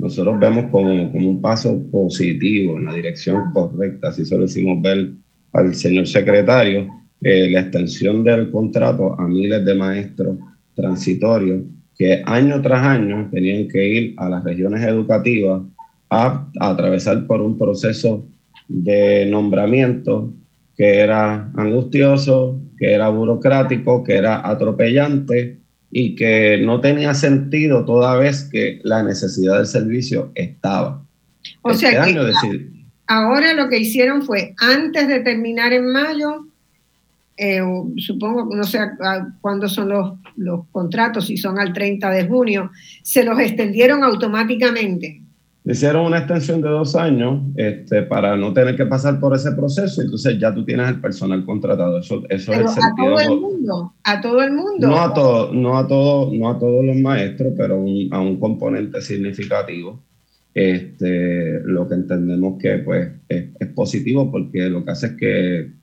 nosotros vemos como, como, un paso positivo en la dirección correcta, así se lo hicimos ver al señor secretario, eh, la extensión del contrato a miles de maestros transitorios que año tras año tenían que ir a las regiones educativas a, a atravesar por un proceso de nombramiento que era angustioso, que era burocrático, que era atropellante y que no tenía sentido toda vez que la necesidad del servicio estaba. O este sea que ahora lo que hicieron fue, antes de terminar en mayo, eh, supongo, no sé cuándo son los, los contratos, si son al 30 de junio, se los extendieron automáticamente. Hicieron una extensión de dos años este, para no tener que pasar por ese proceso, entonces ya tú tienes el personal contratado. Eso, eso es el a todo el mundo, a todo el mundo. No a, todo, no a, todo, no a todos los maestros, pero a un componente significativo. Este, lo que entendemos que pues, es, es positivo porque lo que hace es que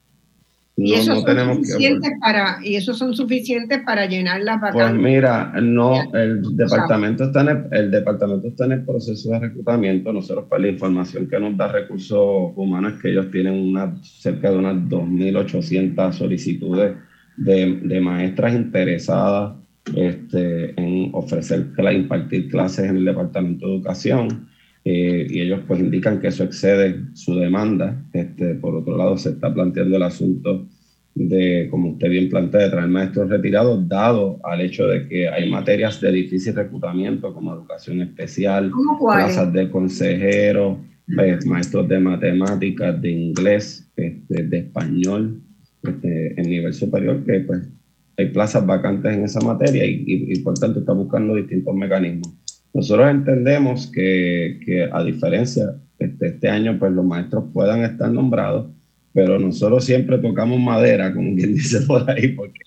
y, esos son suficientes para, y esos son suficientes para llenar la vacantes. Pues mira, no, el departamento, está en el, el, departamento está en el proceso de reclutamiento. Nosotros, para pues, la información que nos da Recursos Humanos, es que ellos tienen una, cerca de unas 2.800 solicitudes de, de, maestras interesadas este, en ofrecer, impartir clases en el departamento de educación. Eh, y ellos pues indican que eso excede su demanda. Este, por otro lado, se está planteando el asunto de, como usted bien plantea, de traer maestros retirados, dado al hecho de que hay materias de difícil reclutamiento como educación especial, plazas de consejeros, pues, maestros de matemáticas, de inglés, este, de español, este, en nivel superior, que pues hay plazas vacantes en esa materia y, y por tanto está buscando distintos mecanismos. Nosotros entendemos que, que a diferencia este, este año, pues los maestros puedan estar nombrados, pero nosotros siempre tocamos madera, como quien dice por ahí, porque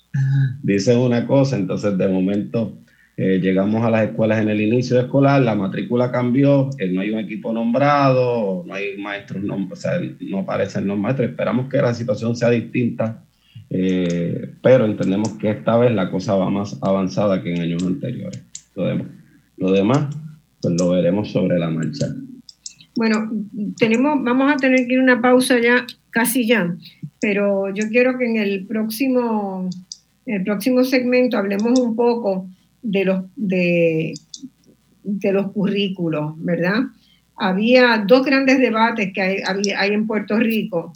dicen una cosa, entonces de momento eh, llegamos a las escuelas en el inicio escolar, la matrícula cambió, eh, no hay un equipo nombrado, no hay maestros, o sea, no aparecen los maestros, esperamos que la situación sea distinta, eh, pero entendemos que esta vez la cosa va más avanzada que en años anteriores. Lo lo demás, pues lo veremos sobre la marcha. Bueno, tenemos, vamos a tener que ir una pausa ya, casi ya, pero yo quiero que en el próximo, el próximo segmento hablemos un poco de los, de, de los currículos, ¿verdad? Había dos grandes debates que hay, hay en Puerto Rico.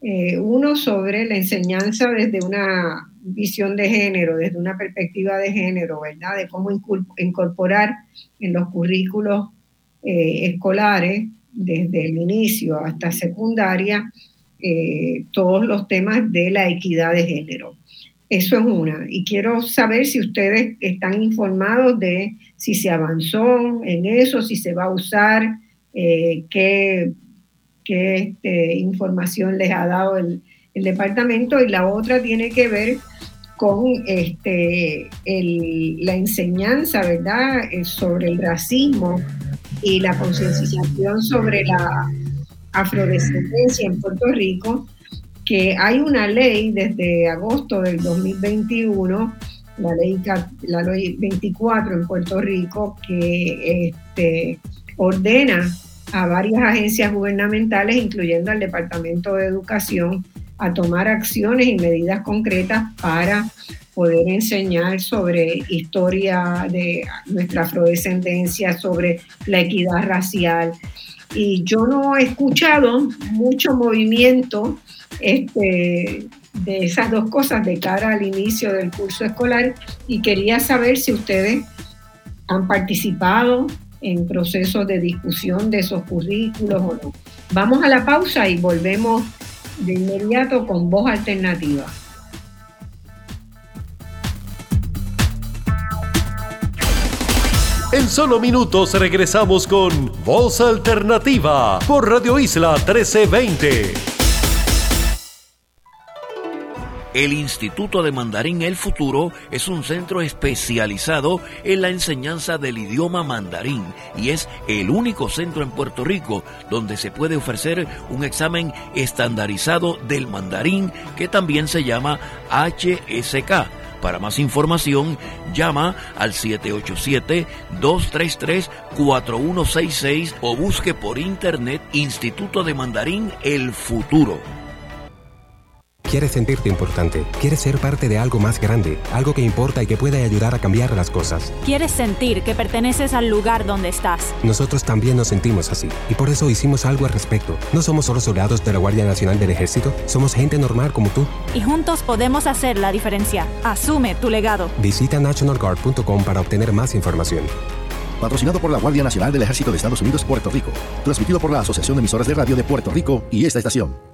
Eh, uno sobre la enseñanza desde una visión de género, desde una perspectiva de género, ¿verdad? De cómo incorporar en los currículos eh, escolares, desde el inicio hasta secundaria, eh, todos los temas de la equidad de género. Eso es una. Y quiero saber si ustedes están informados de si se avanzó en eso, si se va a usar, eh, qué, qué este, información les ha dado el, el departamento. Y la otra tiene que ver con este, la enseñanza, ¿verdad?, eh, sobre el racismo y la concienciación sobre la afrodescendencia en Puerto Rico, que hay una ley desde agosto del 2021, la ley, la ley 24 en Puerto Rico, que este, ordena a varias agencias gubernamentales, incluyendo al Departamento de Educación, a tomar acciones y medidas concretas para poder enseñar sobre historia de nuestra afrodescendencia, sobre la equidad racial. Y yo no he escuchado mucho movimiento este, de esas dos cosas de cara al inicio del curso escolar y quería saber si ustedes han participado en procesos de discusión de esos currículos o no. Vamos a la pausa y volvemos de inmediato con voz alternativa. En solo minutos regresamos con Voz Alternativa por Radio Isla 1320. El Instituto de Mandarín El Futuro es un centro especializado en la enseñanza del idioma mandarín y es el único centro en Puerto Rico donde se puede ofrecer un examen estandarizado del mandarín que también se llama HSK. Para más información, llama al 787-233-4166 o busque por internet Instituto de Mandarín El Futuro. Quieres sentirte importante. Quieres ser parte de algo más grande, algo que importa y que puede ayudar a cambiar las cosas. Quieres sentir que perteneces al lugar donde estás. Nosotros también nos sentimos así y por eso hicimos algo al respecto. No somos solo soldados de la Guardia Nacional del Ejército, somos gente normal como tú. Y juntos podemos hacer la diferencia. Asume tu legado. Visita nationalguard.com para obtener más información. Patrocinado por la Guardia Nacional del Ejército de Estados Unidos, Puerto Rico. Transmitido por la Asociación de Emisoras de Radio de Puerto Rico y esta estación.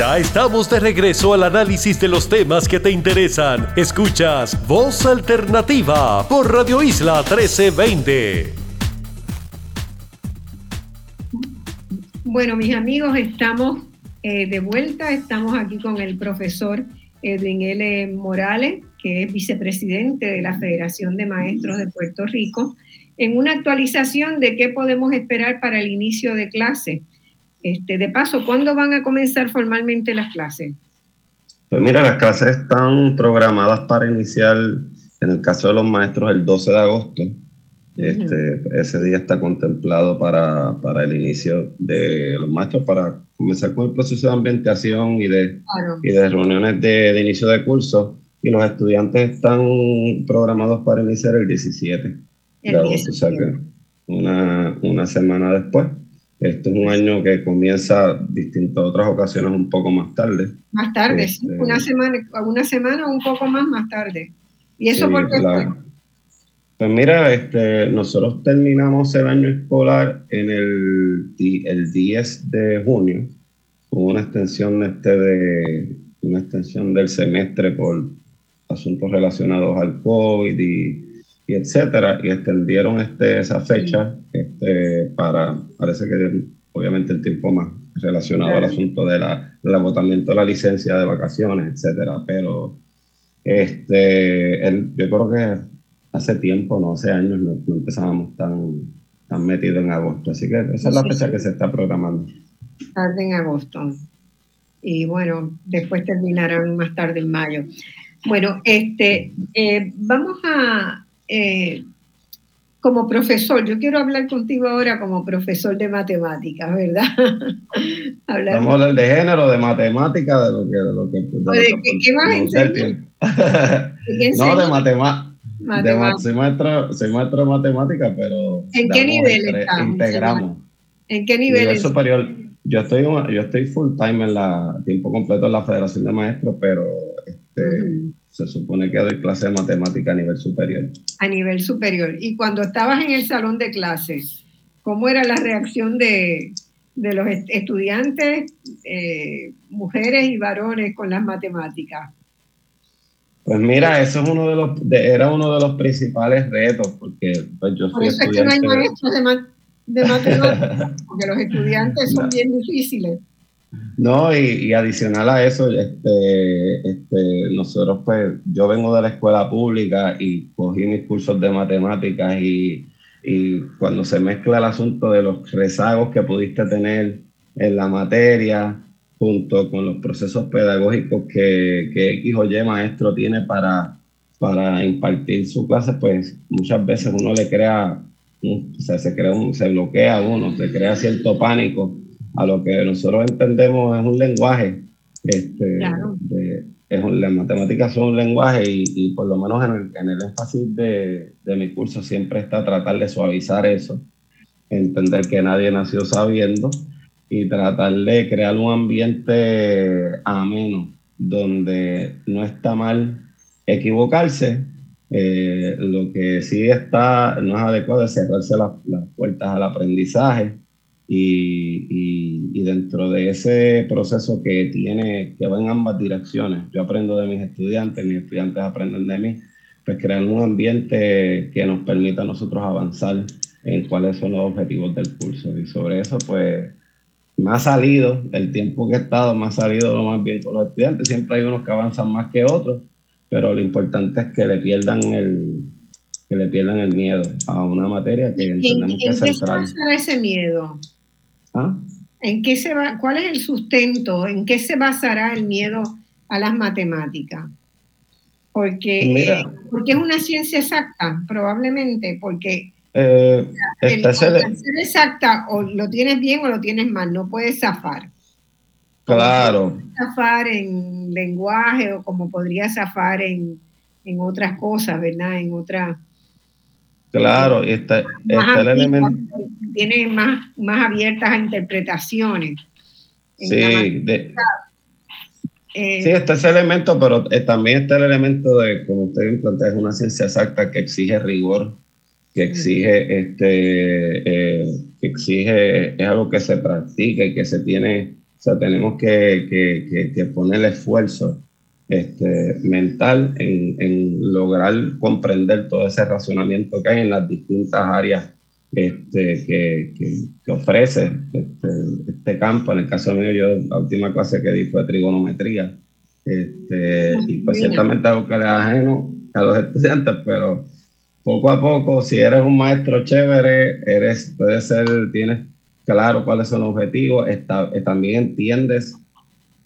Ya estamos de regreso al análisis de los temas que te interesan. Escuchas Voz Alternativa por Radio Isla 1320. Bueno, mis amigos, estamos eh, de vuelta. Estamos aquí con el profesor Edwin L. Morales, que es vicepresidente de la Federación de Maestros de Puerto Rico, en una actualización de qué podemos esperar para el inicio de clase. Este, de paso, ¿cuándo van a comenzar formalmente las clases? Pues mira, las clases están programadas para iniciar, en el caso de los maestros, el 12 de agosto. Este, ese día está contemplado para, para, el inicio de los maestros, para comenzar con el proceso de ambientación y de, y de reuniones de, de, inicio de curso. Y los estudiantes están programados para iniciar el 17 de agosto, o sea que una, una semana después. Este es un año que comienza distinto a otras ocasiones un poco más tarde. Más tarde, sí, Este, una semana, una semana o un poco más más tarde. ¿Y eso Sí, por qué la-? Pues mira, este, nosotros terminamos el año escolar en el, el 10 de junio, con una extensión, este de, una extensión del semestre por asuntos relacionados al COVID y, y etcétera, y extendieron este, esa fecha este, para, parece que obviamente el tiempo más relacionado al asunto de la, del agotamiento de la licencia de vacaciones, etcétera, pero este, el- yo creo que hace tiempo, no hace años, no, no empezábamos tan, tan metidos en agosto. Así que esa es la fecha que se está programando. tarde en agosto. Y bueno, después terminarán más tarde en mayo. Bueno, este, eh, vamos a, eh, como profesor, yo quiero hablar contigo ahora como profesor de matemáticas, ¿verdad? hablar Vamos a hablar de género, de matemática, de lo que... De lo que, de lo ¿O de que- qué- vas a enseñar? tiempo. ¿De qué No, de enseñas? matemática. Matemática. soy, maestro, soy maestro de matemática, pero ¿En qué nivel estás? integramos. ¿En qué nivel? Nivel superior. Yo estoy, yo estoy full time en la, tiempo completo en la Federación de Maestros, pero este, se supone que doy clase de matemática a nivel superior. A nivel superior. Y cuando estabas en el salón de clases, ¿cómo era la reacción de, de los est- estudiantes, eh, mujeres y varones con las matemáticas? Pues mira, eso es uno de los, de- era uno de los principales retos, porque pues, yo Por fui eso es que no hay maestros de, de matemáticas, porque los estudiantes son bien difíciles. No, y, y adicional a eso, este, este, nosotros pues, yo vengo de la escuela pública y cogí mis cursos de matemáticas y, y cuando se mezcla el asunto de los rezagos que pudiste tener en la materia, junto con los procesos pedagógicos que, que X o Y maestro tiene para, para impartir su clase, pues muchas veces uno le crea, o sea, se, crea un- se bloquea uno, se crea cierto pánico a lo que nosotros entendemos es un lenguaje. Este, Claro. de- es un- las matemáticas son un lenguaje y, y por lo menos en el, en el énfasis de, de mi curso siempre está tratar de suavizar eso, entender que nadie nació sabiendo y tratar de crear un ambiente ameno donde no está mal equivocarse. Eh, lo que sí está, no es adecuado es cerrarse las, las puertas al aprendizaje y, y- y dentro de ese proceso que tiene, que va en ambas direcciones, yo aprendo de mis estudiantes, mis estudiantes aprenden de mí, pues crear un ambiente que nos permita a nosotros avanzar en cuáles son los objetivos del curso. Y sobre eso, pues, me ha salido, el tiempo que he estado, me ha salido lo más bien con los estudiantes. Siempre hay unos que avanzan más que otros, pero lo importante es que le pierdan el, que le pierdan el miedo a una materia que entendemos que es central. ¿En qué se basa ese miedo? ¿Ah? ¿En qué se va, ¿Cuál es el sustento? ¿En qué se basará el miedo a las matemáticas? Porque, porque es una ciencia exacta, probablemente, porque eh, el, ser exacta o lo tienes bien o lo tienes mal, no puedes zafar. Claro. zafar en lenguaje o como podría zafar en, en otras cosas, ¿verdad? En otras... Claro, y está, el elemento... Tiene más, más abiertas a interpretaciones. Sí, de, eh, sí, está ese elemento, pero eh, también está el elemento de, como usted plantea, es una ciencia exacta que exige rigor, que exige, este, eh, que exige, es algo que se practica y que se tiene, o sea, tenemos que, que, que, poner esfuerzo este, mental en, en, lograr comprender todo ese razonamiento que hay en las distintas áreas este, que, que, ofrece este, este, campo. En el caso mío, yo la última clase que di fue trigonometría. Este, y pues ciertamente algo que le ajeno a los estudiantes, pero poco a poco, si eres un maestro chévere, eres, puede ser, tienes claro cuáles son los objetivos, está, eh, también entiendes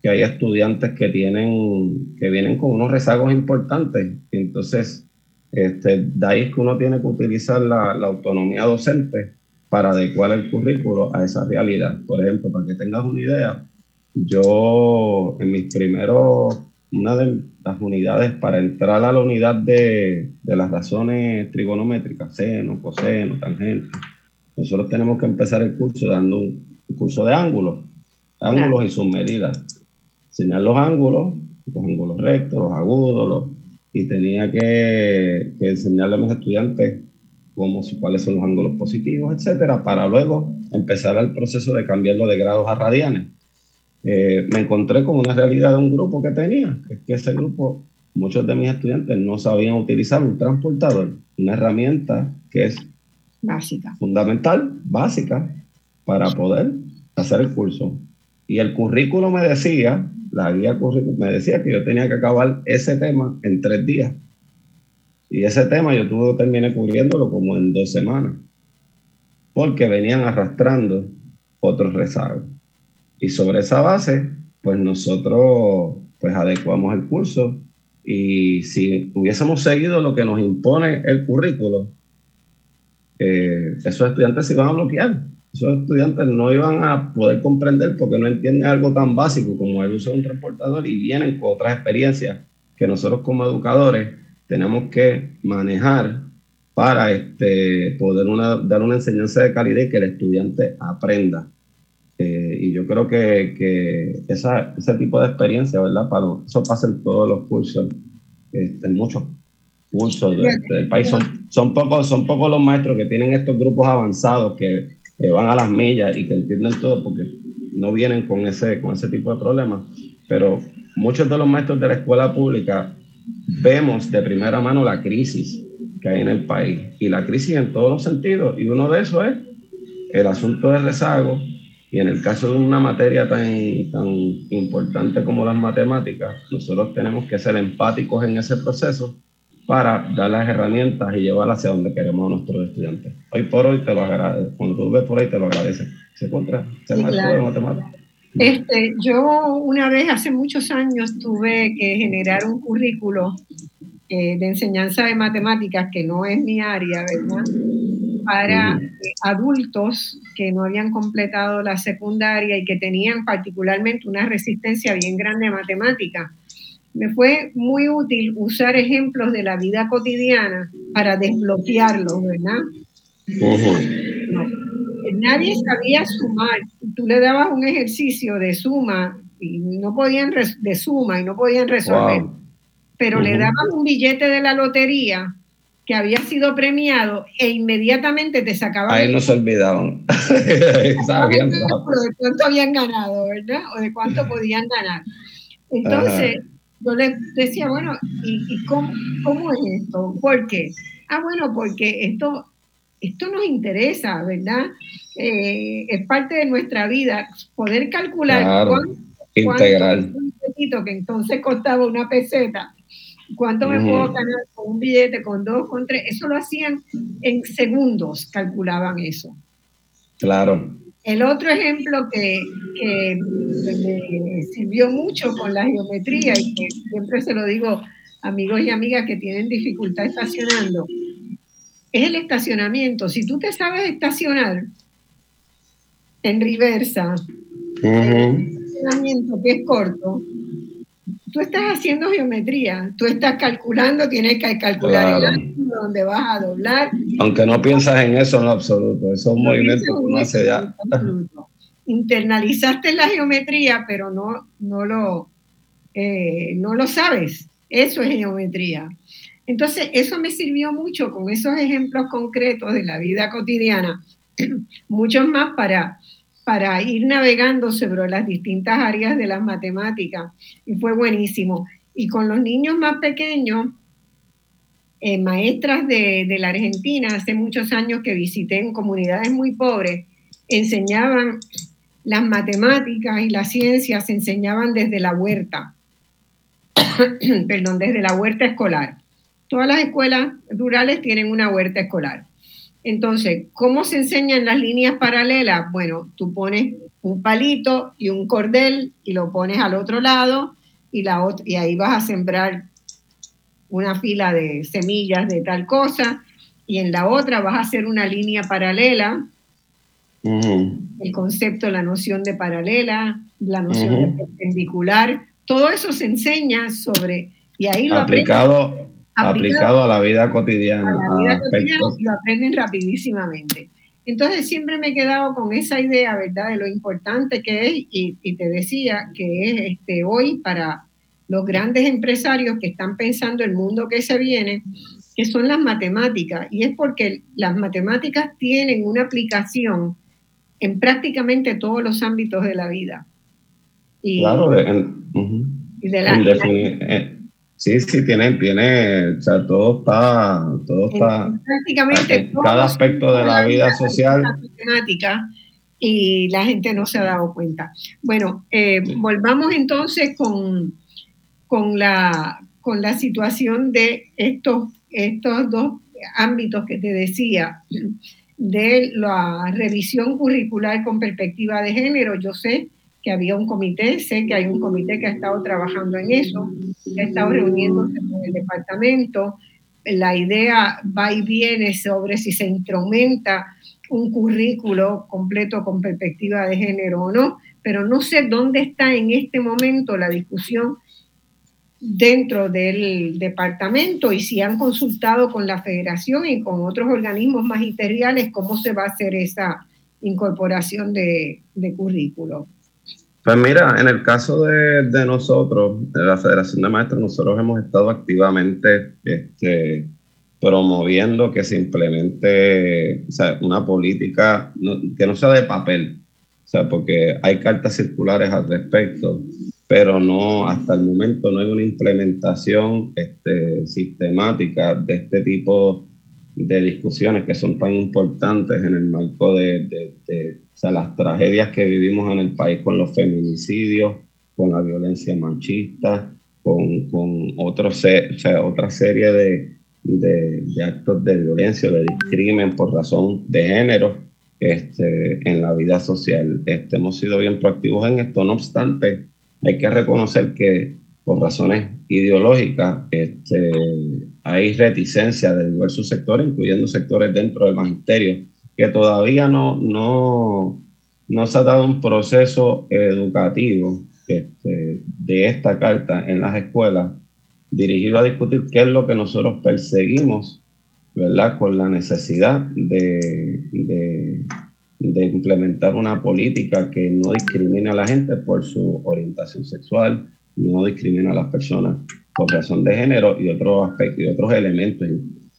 que hay estudiantes que tienen, que vienen con unos rezagos importantes. Entonces, este, de ahí es que uno tiene que utilizar la, la, autonomía docente para adecuar el currículo a esa realidad. Por ejemplo, para que tengas una idea, yo en mis primeros, una de las unidades para entrar a la unidad de, de las razones trigonométricas, seno, coseno, tangente, nosotros tenemos que empezar el curso dando un, curso de ángulos, ángulos y sus medidas. Enseñar los ángulos, los ángulos rectos, los agudos, los, y tenía que, que, enseñarle a mis estudiantes cómo, cuáles son los ángulos positivos, etcétera, para luego empezar el proceso de cambiarlo de grados a radianes. Eh, me encontré con una realidad de un grupo que tenía, es que ese grupo, muchos de mis estudiantes no sabían utilizar un transportador, una herramienta que es básica, fundamental, básica, para poder hacer el curso. Y el currículo me decía, la guía me decía que yo tenía que acabar ese tema en tres días. Y ese tema yo tuve que terminar cubriéndolo como en dos semanas, porque venían arrastrando otros rezagos. Y sobre esa base, pues nosotros pues adecuamos el curso y si hubiésemos seguido lo que nos impone el currículo, eh, esos estudiantes se iban a bloquear. Esos estudiantes no iban a poder comprender porque no entienden algo tan básico como el uso de un transportador y vienen con otras experiencias que nosotros como educadores tenemos que manejar para este, poder una, dar una enseñanza de calidad y que el estudiante aprenda. Eh, y yo creo que, que esa, ese tipo de experiencia, ¿verdad? Para, eso pasa en todos los cursos, este, en muchos cursos del país. Son, son, pocos, son pocos los maestros que tienen estos grupos avanzados que, que, van a las millas y que entienden todo porque no vienen con ese, con ese tipo de problemas. Pero muchos de los maestros de la escuela pública vemos de primera mano la crisis que hay en el país y la crisis en todos los sentidos. Y uno de esos es el asunto del rezago, y en el caso de una materia tan, tan importante como las matemáticas, nosotros tenemos que ser empáticos en ese proceso para dar las herramientas y llevarlas hacia donde queremos a nuestros estudiantes. Hoy por hoy te lo agradezco, cuando tú ves por ahí te lo agradece. Se contra, se sí, claro. matemáticas. Este, yo una vez hace muchos años tuve que generar un currículo eh, de enseñanza de matemáticas, que no es mi área, ¿verdad? para adultos que no habían completado la secundaria y que tenían particularmente una resistencia bien grande a matemática. Me fue muy útil usar ejemplos de la vida cotidiana para desbloquearlos, ¿verdad? Nadie sabía sumar. Tú le dabas un ejercicio de suma y no podían de suma y no podían resolver. Pero le dabas un billete de la lotería que había sido premiado e inmediatamente te sacaban. Ahí no se olvidaban. de cuánto habían ganado, ¿verdad? O de cuánto podían ganar. Entonces, yo les decía, bueno, ¿y, cómo, cómo, es esto? ¿Por qué? Ah, bueno, porque esto, esto nos interesa, ¿verdad? eh, es parte de nuestra vida. Poder calcular claro, integral. que entonces costaba una peseta, cuánto me puedo ganar con un billete, con dos, con tres, eso lo hacían en segundos, calculaban eso. Claro. El otro ejemplo que, que me sirvió mucho con la geometría y que siempre se lo digo a amigos y amigas que tienen dificultad estacionando, es el estacionamiento. Si tú te sabes estacionar en reversa, el estacionamiento que es corto, tú estás haciendo geometría, tú estás calculando, tienes que calcular el ángulo donde vas a doblar. Aunque no piensas en eso en absoluto, eso es un movimiento que uno hace ya. Internalizaste la geometría, pero no, no, lo, eh, no lo sabes. Eso es geometría. Entonces, eso me sirvió mucho con esos ejemplos concretos de la vida cotidiana, muchos más para, para ir navegando sobre las distintas áreas de las matemáticas. Y fue buenísimo. Y con los niños más pequeños, eh, maestras de, de la Argentina, hace muchos años que visité en comunidades muy pobres, enseñaban las matemáticas y las ciencias, se enseñaban desde la huerta, perdón, desde la huerta escolar. Todas las escuelas rurales tienen una huerta escolar. Entonces, ¿cómo se enseñan las líneas paralelas? Bueno, tú pones un palito y un cordel y lo pones al otro lado y, la y ahí vas a sembrar una fila de semillas de tal cosa y en la otra vas a hacer una línea paralela. El concepto, la noción de paralela, la noción de perpendicular, todo eso se enseña sobre y ahí lo aplicado aplicado, a la vida cotidiana. A la vida cotidiana lo aprenden rapidísimamente. Entonces siempre me he quedado con esa idea, ¿verdad?, de lo importante que es, y, te decía que es este, hoy para los grandes empresarios que están pensando el mundo que se viene, que son las matemáticas, y es porque las matemáticas tienen una aplicación en prácticamente todos los ámbitos de la vida. Y, claro, y de la, Sí, sí, tiene, tiene, o sea, todo está, todo está, prácticamente cada aspecto de la vida social. y la gente no se ha dado cuenta. Bueno, eh, volvamos entonces con, con, la, con la situación de estos, estos dos ámbitos que te decía, de la revisión curricular con perspectiva de género. Yo sé que había un comité, sé que hay un comité que ha estado trabajando en eso, que ha estado reuniéndose con el departamento. La idea va y viene sobre si se instrumenta un currículo completo con perspectiva de género o no, pero no sé dónde está en este momento la discusión dentro del departamento y si han consultado con la federación y con otros organismos magisteriales cómo se va a hacer esa incorporación de, de currículo. Pues mira, en el caso de, nosotros, de la Federación de Maestros, nosotros hemos estado activamente este, promoviendo que se implemente una política que no sea de papel, o sea, porque hay cartas circulares al respecto, pero no, hasta el momento no hay una implementación este, sistemática de este tipo de discusiones que son tan importantes en el marco de o sea, las tragedias que vivimos en el país con los feminicidios, con la violencia machista, con, con otros, o sea, otra serie de, de, actos de violencia, de discrimen por razón de género este, en la vida social. Este, hemos sido bien proactivos en esto, no obstante, hay que reconocer que por razones ideológicas este, hay reticencia de diversos sectores, incluyendo sectores dentro del magisterio, que todavía no, no, no se ha dado un proceso educativo este, de esta carta en las escuelas dirigido a discutir qué es lo que nosotros perseguimos, ¿verdad? Con la necesidad de, de, de implementar una política que no discrimine a la gente por su orientación sexual, no discrimina a las personas por razón de género y otros aspectos y otros elementos.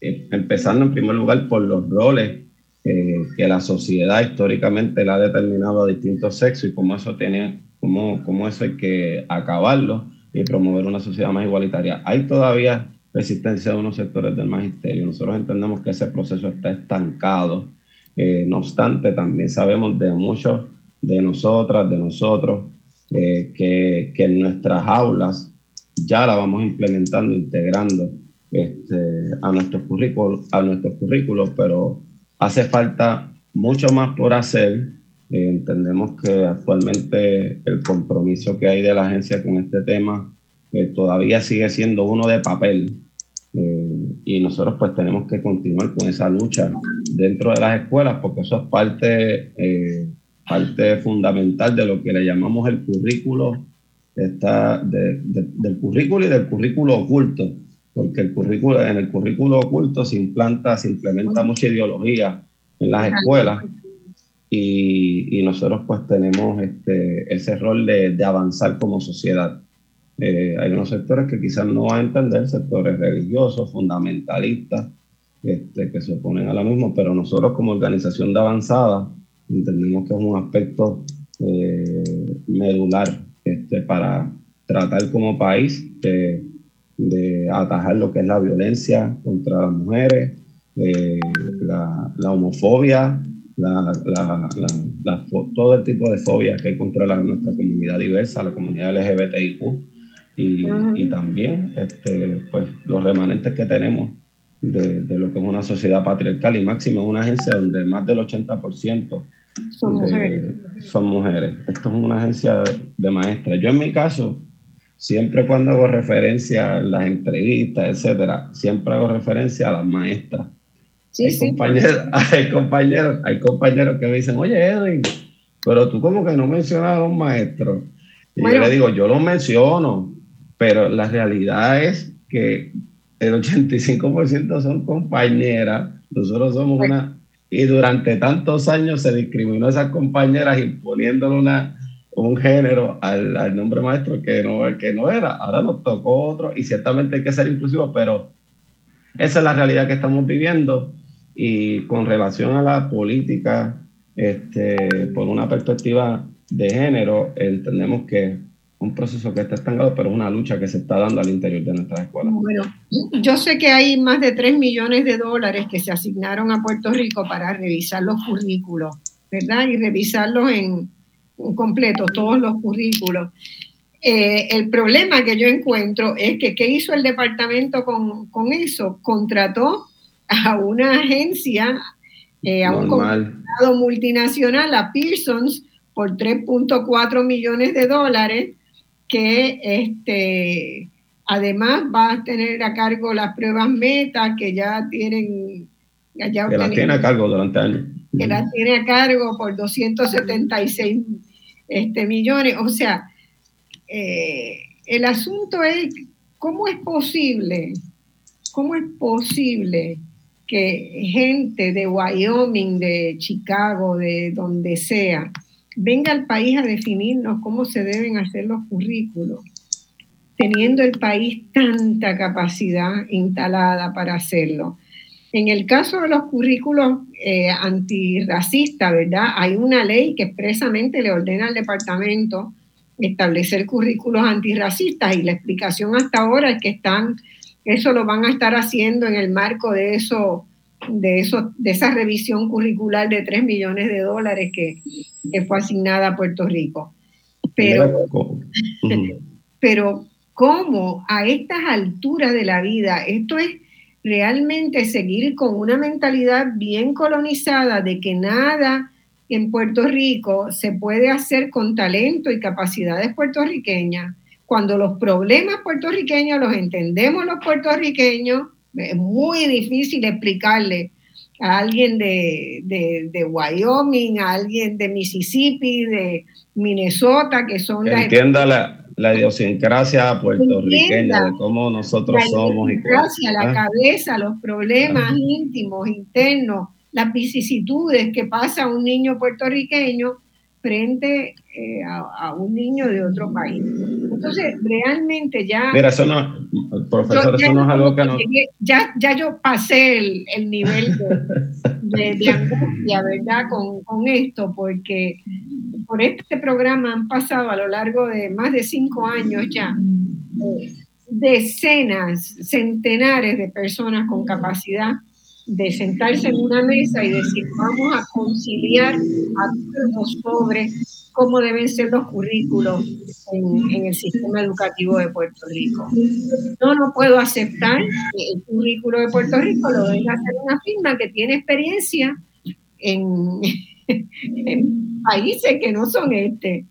Empezando en primer lugar por los roles que la sociedad históricamente la ha determinado a distintos sexos y cómo eso tiene, cómo, cómo eso hay que acabarlo y promover una sociedad más igualitaria. Hay todavía resistencia de unos sectores del magisterio. Nosotros entendemos que ese proceso está estancado Eh, no obstante, también sabemos de muchos de nosotras, de nosotros, eh, que, que, en nuestras aulas ya la vamos implementando, integrando este, a, nuestros currículos, a nuestros pero hace falta mucho más por hacer. Eh, entendemos que actualmente el compromiso que hay de la agencia con este tema todavía sigue siendo uno de papel. y nosotros pues tenemos que continuar con esa lucha dentro de las escuelas, porque eso es parte, eh, parte fundamental de lo que le llamamos el currículo, está del currículo y del currículo oculto, porque el currículo, en el currículo oculto se implanta, se implementa mucha ideología en las escuelas y, y nosotros pues tenemos este, ese rol de, de avanzar como sociedad. Eh, hay unos sectores que quizás no van a entender, sectores religiosos, fundamentalistas, este, que se oponen a la misma, pero nosotros como organización de avanzada entendemos que es un aspecto eh, medular este, para tratar como país de, atajar lo que es la violencia contra las mujeres, eh, la, homofobia, la, todo el tipo de fobia que hay contra nuestra comunidad diversa, la comunidad LGBTIQ, y, y también este, pues, los remanentes que tenemos de, lo que es una sociedad patriarcal y máximo una agencia donde más del 80% son mujeres. son mujeres. Esto es una agencia de, maestras. Yo en mi caso, siempre cuando hago referencia a las entrevistas, etcétera, siempre hago referencia a las maestras. hay, Compañeros, hay, compañeros, hay compañeros que me dicen, oye Edwin, pero tú como que no mencionas a los maestros. Y yo le digo, yo los menciono, pero la realidad es que el 85% son compañeras, nosotros somos una, y durante tantos años se discriminó a esas compañeras imponiéndole una, un género al, al, nombre maestro que no, que no era, ahora nos tocó otro y ciertamente hay que ser inclusivos, pero esa es la realidad que estamos viviendo. Y con relación a la política, este, por una perspectiva de género, entendemos que un proceso que está estancado, pero una lucha que se está dando al interior de nuestras escuelas. Bueno, yo sé que hay más de 3 millones de dólares que se asignaron a Puerto Rico para revisar los currículos, ¿verdad? Y revisarlos en, completo, todos los currículos. Eh, el problema que yo encuentro es que, ¿qué hizo el departamento con, con eso? Contrató a una agencia, eh, a un contratado multinacional, a Pearsons, por 3.4 millones de dólares, que este, además va a tener a cargo las pruebas meta que ya tienen... Ya que las tiene a cargo durante años. Que las tiene a cargo por 276 este, millones. O sea, eh, el asunto es cómo es posible, cómo es posible que gente de Wyoming, de Chicago, de donde sea, venga al país a definirnos cómo se deben hacer los currículos, teniendo el país tanta capacidad instalada para hacerlo. En el caso de los currículos eh, antirracistas, ¿verdad? Hay una ley que expresamente le ordena al departamento establecer currículos antirracistas y la explicación hasta ahora es que están, eso lo van a estar haciendo en el marco de eso de, eso, de esa revisión curricular de 3 millones de dólares que, fue asignada a Puerto Rico. Pero, pero ¿cómo a estas alturas de la vida esto es realmente seguir con una mentalidad bien colonizada de que nada en Puerto Rico se puede hacer con talento y capacidades puertorriqueñas, cuando los problemas puertorriqueños los entendemos los puertorriqueños es muy difícil explicarle a alguien de, de, Wyoming, a alguien de Mississippi, de Minnesota, que son... entienda la, la, idiosincrasia puertorriqueña, de cómo nosotros somos. La la ah. cabeza, los problemas íntimos, internos, las vicisitudes que pasa un niño puertorriqueño frente eh, a, un niño de otro país. Entonces, realmente ya... Mira, eso no, profesor, eso no es algo que no... Ya, ya yo pasé el, el nivel de, de, angustia, ¿verdad? Con, con, esto, porque por este programa han pasado a lo largo de más de cinco años ya eh, decenas, centenares de personas con capacidad de sentarse en una mesa y decir, vamos a conciliar acuerdos sobre cómo deben ser los currículos en, el sistema educativo de Puerto Rico. No lo puedo aceptar que el currículo de Puerto Rico lo deje hacer una firma que tiene experiencia en, en países que no son este.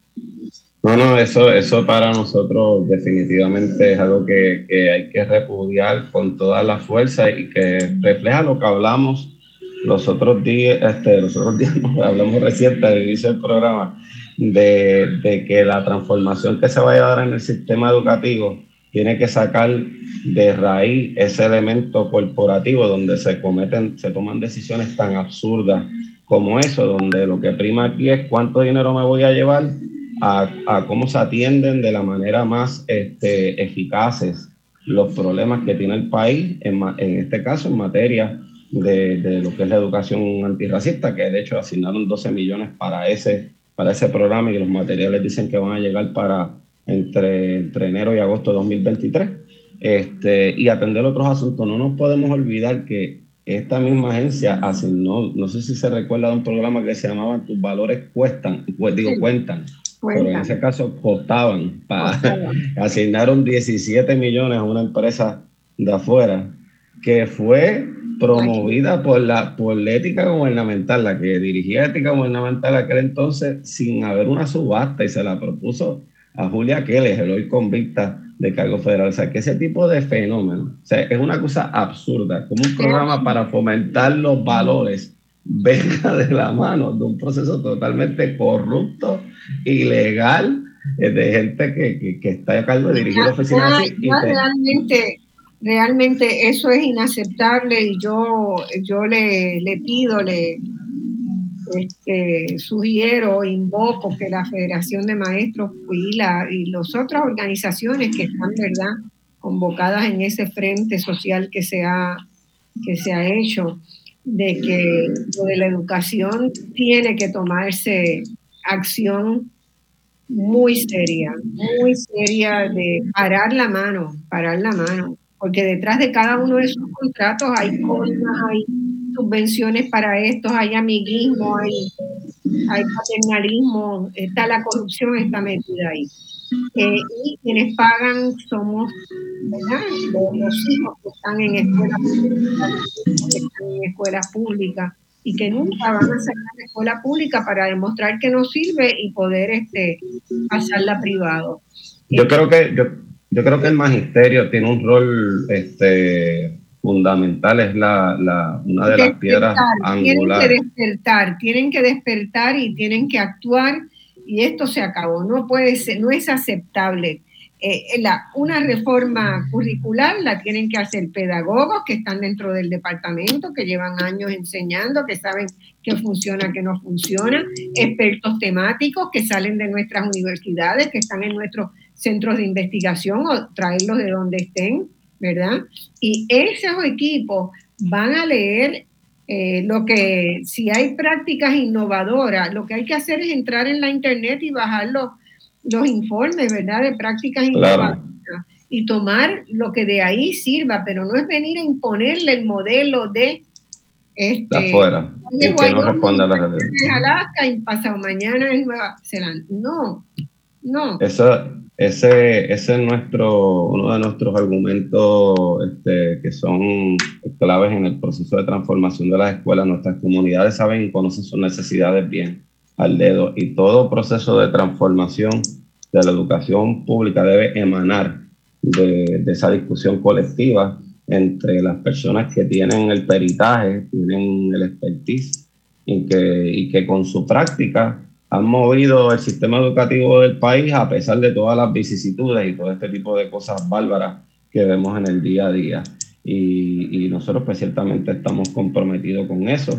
No, no, eso, eso para nosotros definitivamente es algo que, que, hay que repudiar con toda la fuerza y que refleja lo que hablamos los otros días, este, los otros días, hablamos reciente al inicio del programa, de, de, que la transformación que se vaya a dar en el sistema educativo tiene que sacar de raíz ese elemento corporativo donde se cometen, se toman decisiones tan absurdas como eso, donde lo que prima aquí es cuánto dinero me voy a llevar a, cómo se atienden de la manera más este, eficaces los problemas que tiene el país, en, en este caso en materia de, de, lo que es la educación antirracista, que de hecho asignaron 12 millones para ese, para ese programa y los materiales dicen que van a llegar para entre, entre enero y agosto de 2023. Este, y atender otros asuntos. No nos podemos olvidar que esta misma agencia asignó, no sé si se recuerda de un programa que se llamaba Tus valores cuestan, pues digo, cuentan pero en ese caso costaban. Para, asignaron 17 millones a una empresa de afuera que fue promovida por la, por ética gubernamental, la que dirigía ética gubernamental aquel entonces sin haber una subasta y se la propuso a Julia Keller, el hoy convicta de cargo federal. O sea, que ese tipo de fenómeno, o sea, es una cosa absurda, como un programa para fomentar los valores venga de la mano de un proceso totalmente corrupto, ilegal, eh, de gente que, que, está a cargo de dirigir oficinas. realmente, realmente eso es inaceptable y yo, yo le, le pido, le este, sugiero, invoco que la Federación de Maestros y, la, y las otras organizaciones que están, ¿verdad?, convocadas en ese frente social que se ha, que se ha hecho, de que lo de la educación tiene que tomarse acción muy seria, muy seria de parar la mano, parar la mano, porque detrás de cada uno de esos contratos hay cosas, hay subvenciones para estos, hay amiguismo, hay, paternalismo, está la corrupción está metida ahí. Eh, y quienes pagan somos Los, hijos que están en escuelas públicas, que están en escuelas públicas y que nunca van a sacar la escuela pública para demostrar que no sirve y poder este, pasarla privado. Yo creo que yo, yo creo que el magisterio tiene un rol este, fundamental, es la, la una de las piedras angulares. Tienen que despertar, tienen que despertar y tienen que actuar y esto se acabó. No puede ser, no es aceptable. Eh, la, una reforma curricular la tienen que hacer pedagogos que están dentro del departamento, que llevan años enseñando, que saben qué funciona, qué no funciona, expertos temáticos que salen de nuestras universidades, que están en nuestros centros de investigación o traerlos de donde estén, ¿verdad? Y esos equipos van a leer eh, lo que, si hay prácticas innovadoras, lo que hay que hacer es entrar en la internet y bajar los, informes, ¿verdad? De prácticas innovadoras y tomar lo que de ahí sirva, pero no es venir a imponerle el modelo de este, de afuera y que no responda a la realidad. Alaska y pasado mañana en Nueva Zelanda. No, no. Eso, ese, ese es nuestro, uno de nuestros argumentos este, que son claves en el proceso de transformación de las escuelas. Nuestras comunidades saben y conocen sus necesidades bien al dedo y todo proceso de transformación de la educación pública debe emanar de, de esa discusión colectiva entre las personas que tienen el peritaje, tienen el expertise y que, y que con su práctica han movido el sistema educativo del país a pesar de todas las vicisitudes y todo este tipo de cosas bárbaras que vemos en el día a día. Y, nosotros pues ciertamente estamos comprometidos con eso.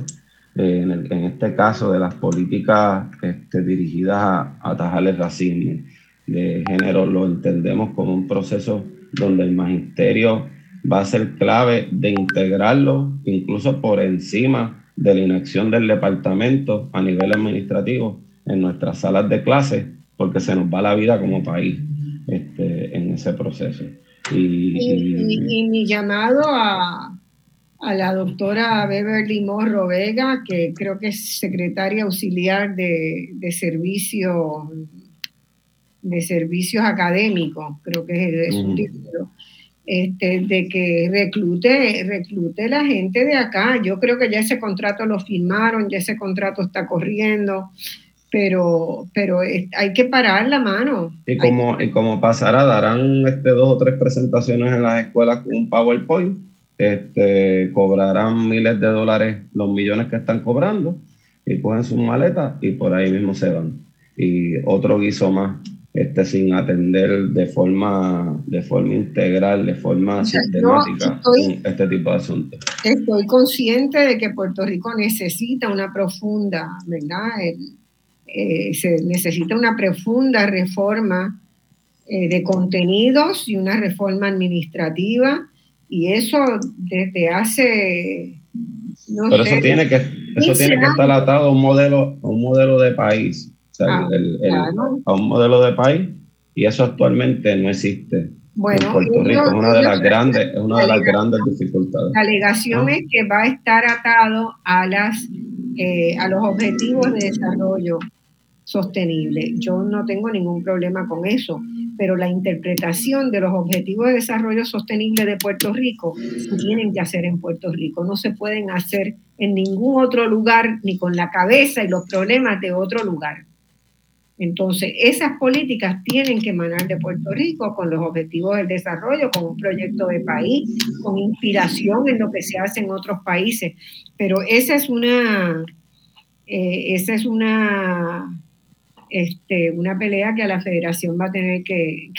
Eh, en, este caso de las políticas este, dirigidas a, atajar el racismo de género, lo entendemos como un proceso donde el magisterio va a ser clave de integrarlo incluso por encima de la inacción del departamento a nivel administrativo en nuestras salas de clase, porque se nos va la vida como país este, en ese proceso. Y, mi llamado a, a la doctora Beverly Morro Vega, que creo que es secretaria auxiliar de, de servicio de servicios académicos, creo que es su título, este, de que reclute, reclute la gente de acá. Yo creo que ya ese contrato lo firmaron, ya ese contrato está corriendo, pero, pero hay que parar la mano. Y como, y como pasará, darán este, dos o tres presentaciones en las escuelas con un PowerPoint, este, cobrarán miles de dólares los millones que están cobrando y cogen sus maletas y por ahí mismo se van. Y otro guiso más este, sin atender de forma, de forma integral, de forma sistemática este tipo de asuntos. Estoy consciente de que Puerto Rico necesita una profunda, ¿verdad? Eh, se necesita una profunda reforma eh, de contenidos y una reforma administrativa y eso desde hace pero eso tiene que eso tiene que estar atado a un modelo a un modelo de país Ah, a un modelo de país y eso actualmente no existe. Bueno, en Puerto Rico es una de las grandes, es una de las grandes dificultades. La alegación es que va a estar atado a las eh, a los objetivos de desarrollo sostenible. Yo no tengo ningún problema con eso, pero la interpretación de los objetivos de desarrollo sostenible de Puerto Rico se tienen que hacer en Puerto Rico, no se pueden hacer en ningún otro lugar ni con la cabeza y los problemas de otro lugar. Entonces, esas políticas tienen que emanar de Puerto Rico con los objetivos del desarrollo, con un proyecto de país, con inspiración en lo que se hace en otros países. Pero esa es una, eh, esa es una, este, una pelea que a la federación va a tener que...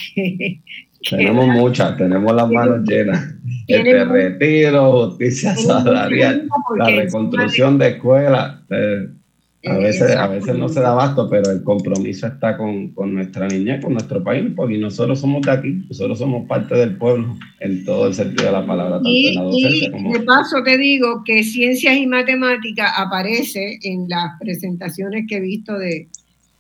tenemos muchas, tenemos las manos llenas. El retiro, justicia salarial, la reconstrucción de escuelas. Eh, a veces, a veces no se da abasto, pero el compromiso está con, con nuestra niñez, con nuestro país, porque nosotros somos de aquí, nosotros somos parte del pueblo en todo el sentido de la palabra. y, de paso te digo que ciencias y matemáticas aparece en las presentaciones que he visto de,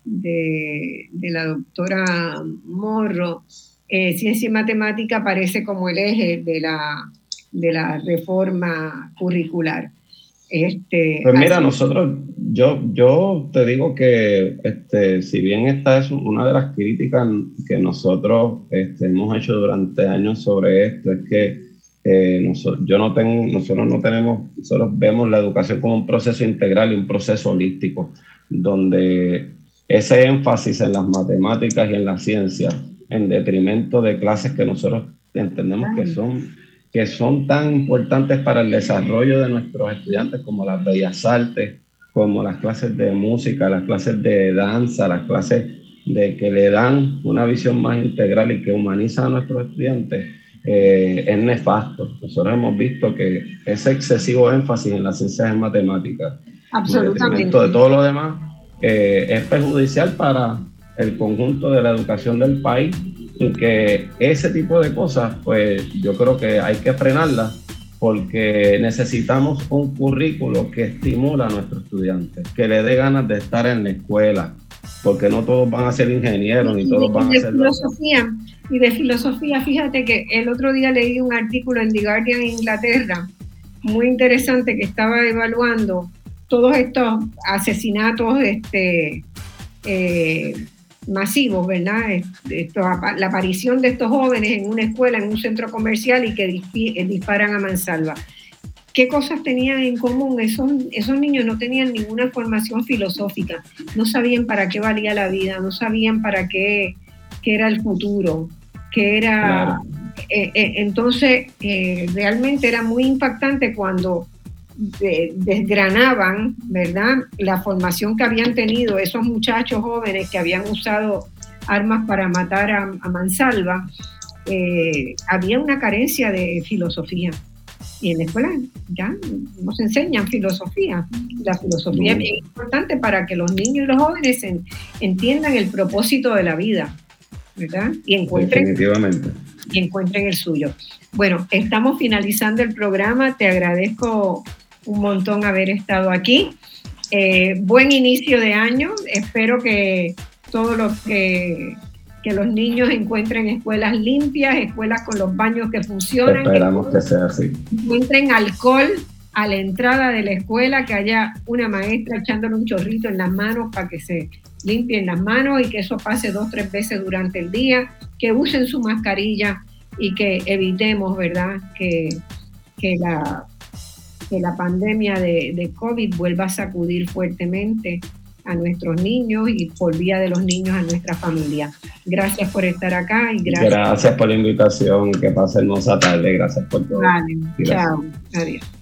de, la doctora Morro. Eh, ciencia y matemática aparece como el eje de la, de la reforma curricular. Este, pues mira, nosotros, yo, yo te digo que este, si bien esta es una de las críticas que nosotros este, hemos hecho durante años sobre esto, es que eh, nosotros, yo no tengo, nosotros no tenemos, nosotros vemos la educación como un proceso integral y un proceso holístico, donde ese énfasis en las matemáticas y en la ciencia, en detrimento de clases que nosotros entendemos que son que son tan importantes para el desarrollo de nuestros estudiantes como las bellas artes, como las clases de música, las clases de danza, las clases de que le dan una visión más integral y que humaniza a nuestros estudiantes, eh, es nefasto. Nosotros hemos visto que ese excesivo énfasis en las ciencias y matemáticas, absolutamente, de todo lo demás, eh, es perjudicial para el conjunto de la educación del país y que ese tipo de cosas, pues yo creo que hay que frenarlas porque necesitamos un currículo que estimula a nuestros estudiantes, que le dé ganas de estar en la escuela, porque no todos van a ser ingenieros ni todos van a ser filosofía y de filosofía fíjate que el otro día leí un artículo en The Guardian Inglaterra muy interesante que estaba evaluando todos estos asesinatos este eh, masivos, ¿verdad? la aparición de estos jóvenes en una escuela, en un centro comercial y que eh, disparan a mansalva. ¿Qué cosas tenían en común? Esos, esos niños no tenían ninguna formación filosófica, no sabían para qué valía la vida, no sabían para qué, qué era el futuro, qué era... Eh, eh, entonces, realmente era muy impactante cuando desgranaban, ¿verdad? La formación que habían tenido esos muchachos jóvenes que habían usado armas para matar a, Mansalva, eh, había una carencia de filosofía. Y en la escuela ya nos enseñan filosofía. La filosofía es bien importante para que los niños y los jóvenes entiendan el propósito de la vida, ¿verdad? Y encuentren, y encuentren el suyo. Bueno, estamos finalizando el programa. Te agradezco un montón haber estado aquí. Eh, buen inicio de año. Espero que todos los que, que los niños encuentren escuelas limpias, escuelas con los baños que funcionan. Esperamos que, sea así. Encuentren alcohol a la entrada de la escuela, que haya una maestra echándole un chorrito en las manos para que se limpien las manos y que eso pase dos, tres veces durante el día, que usen su mascarilla y que evitemos, ¿verdad?, que, que, la, que la pandemia de, de COVID vuelva a sacudir fuertemente a nuestros niños y por vía de los niños a nuestra familia. Gracias por estar acá y gracias. Gracias por la invitación. Que pase hermosa tarde. Gracias por todo. Vale, chao. Adiós.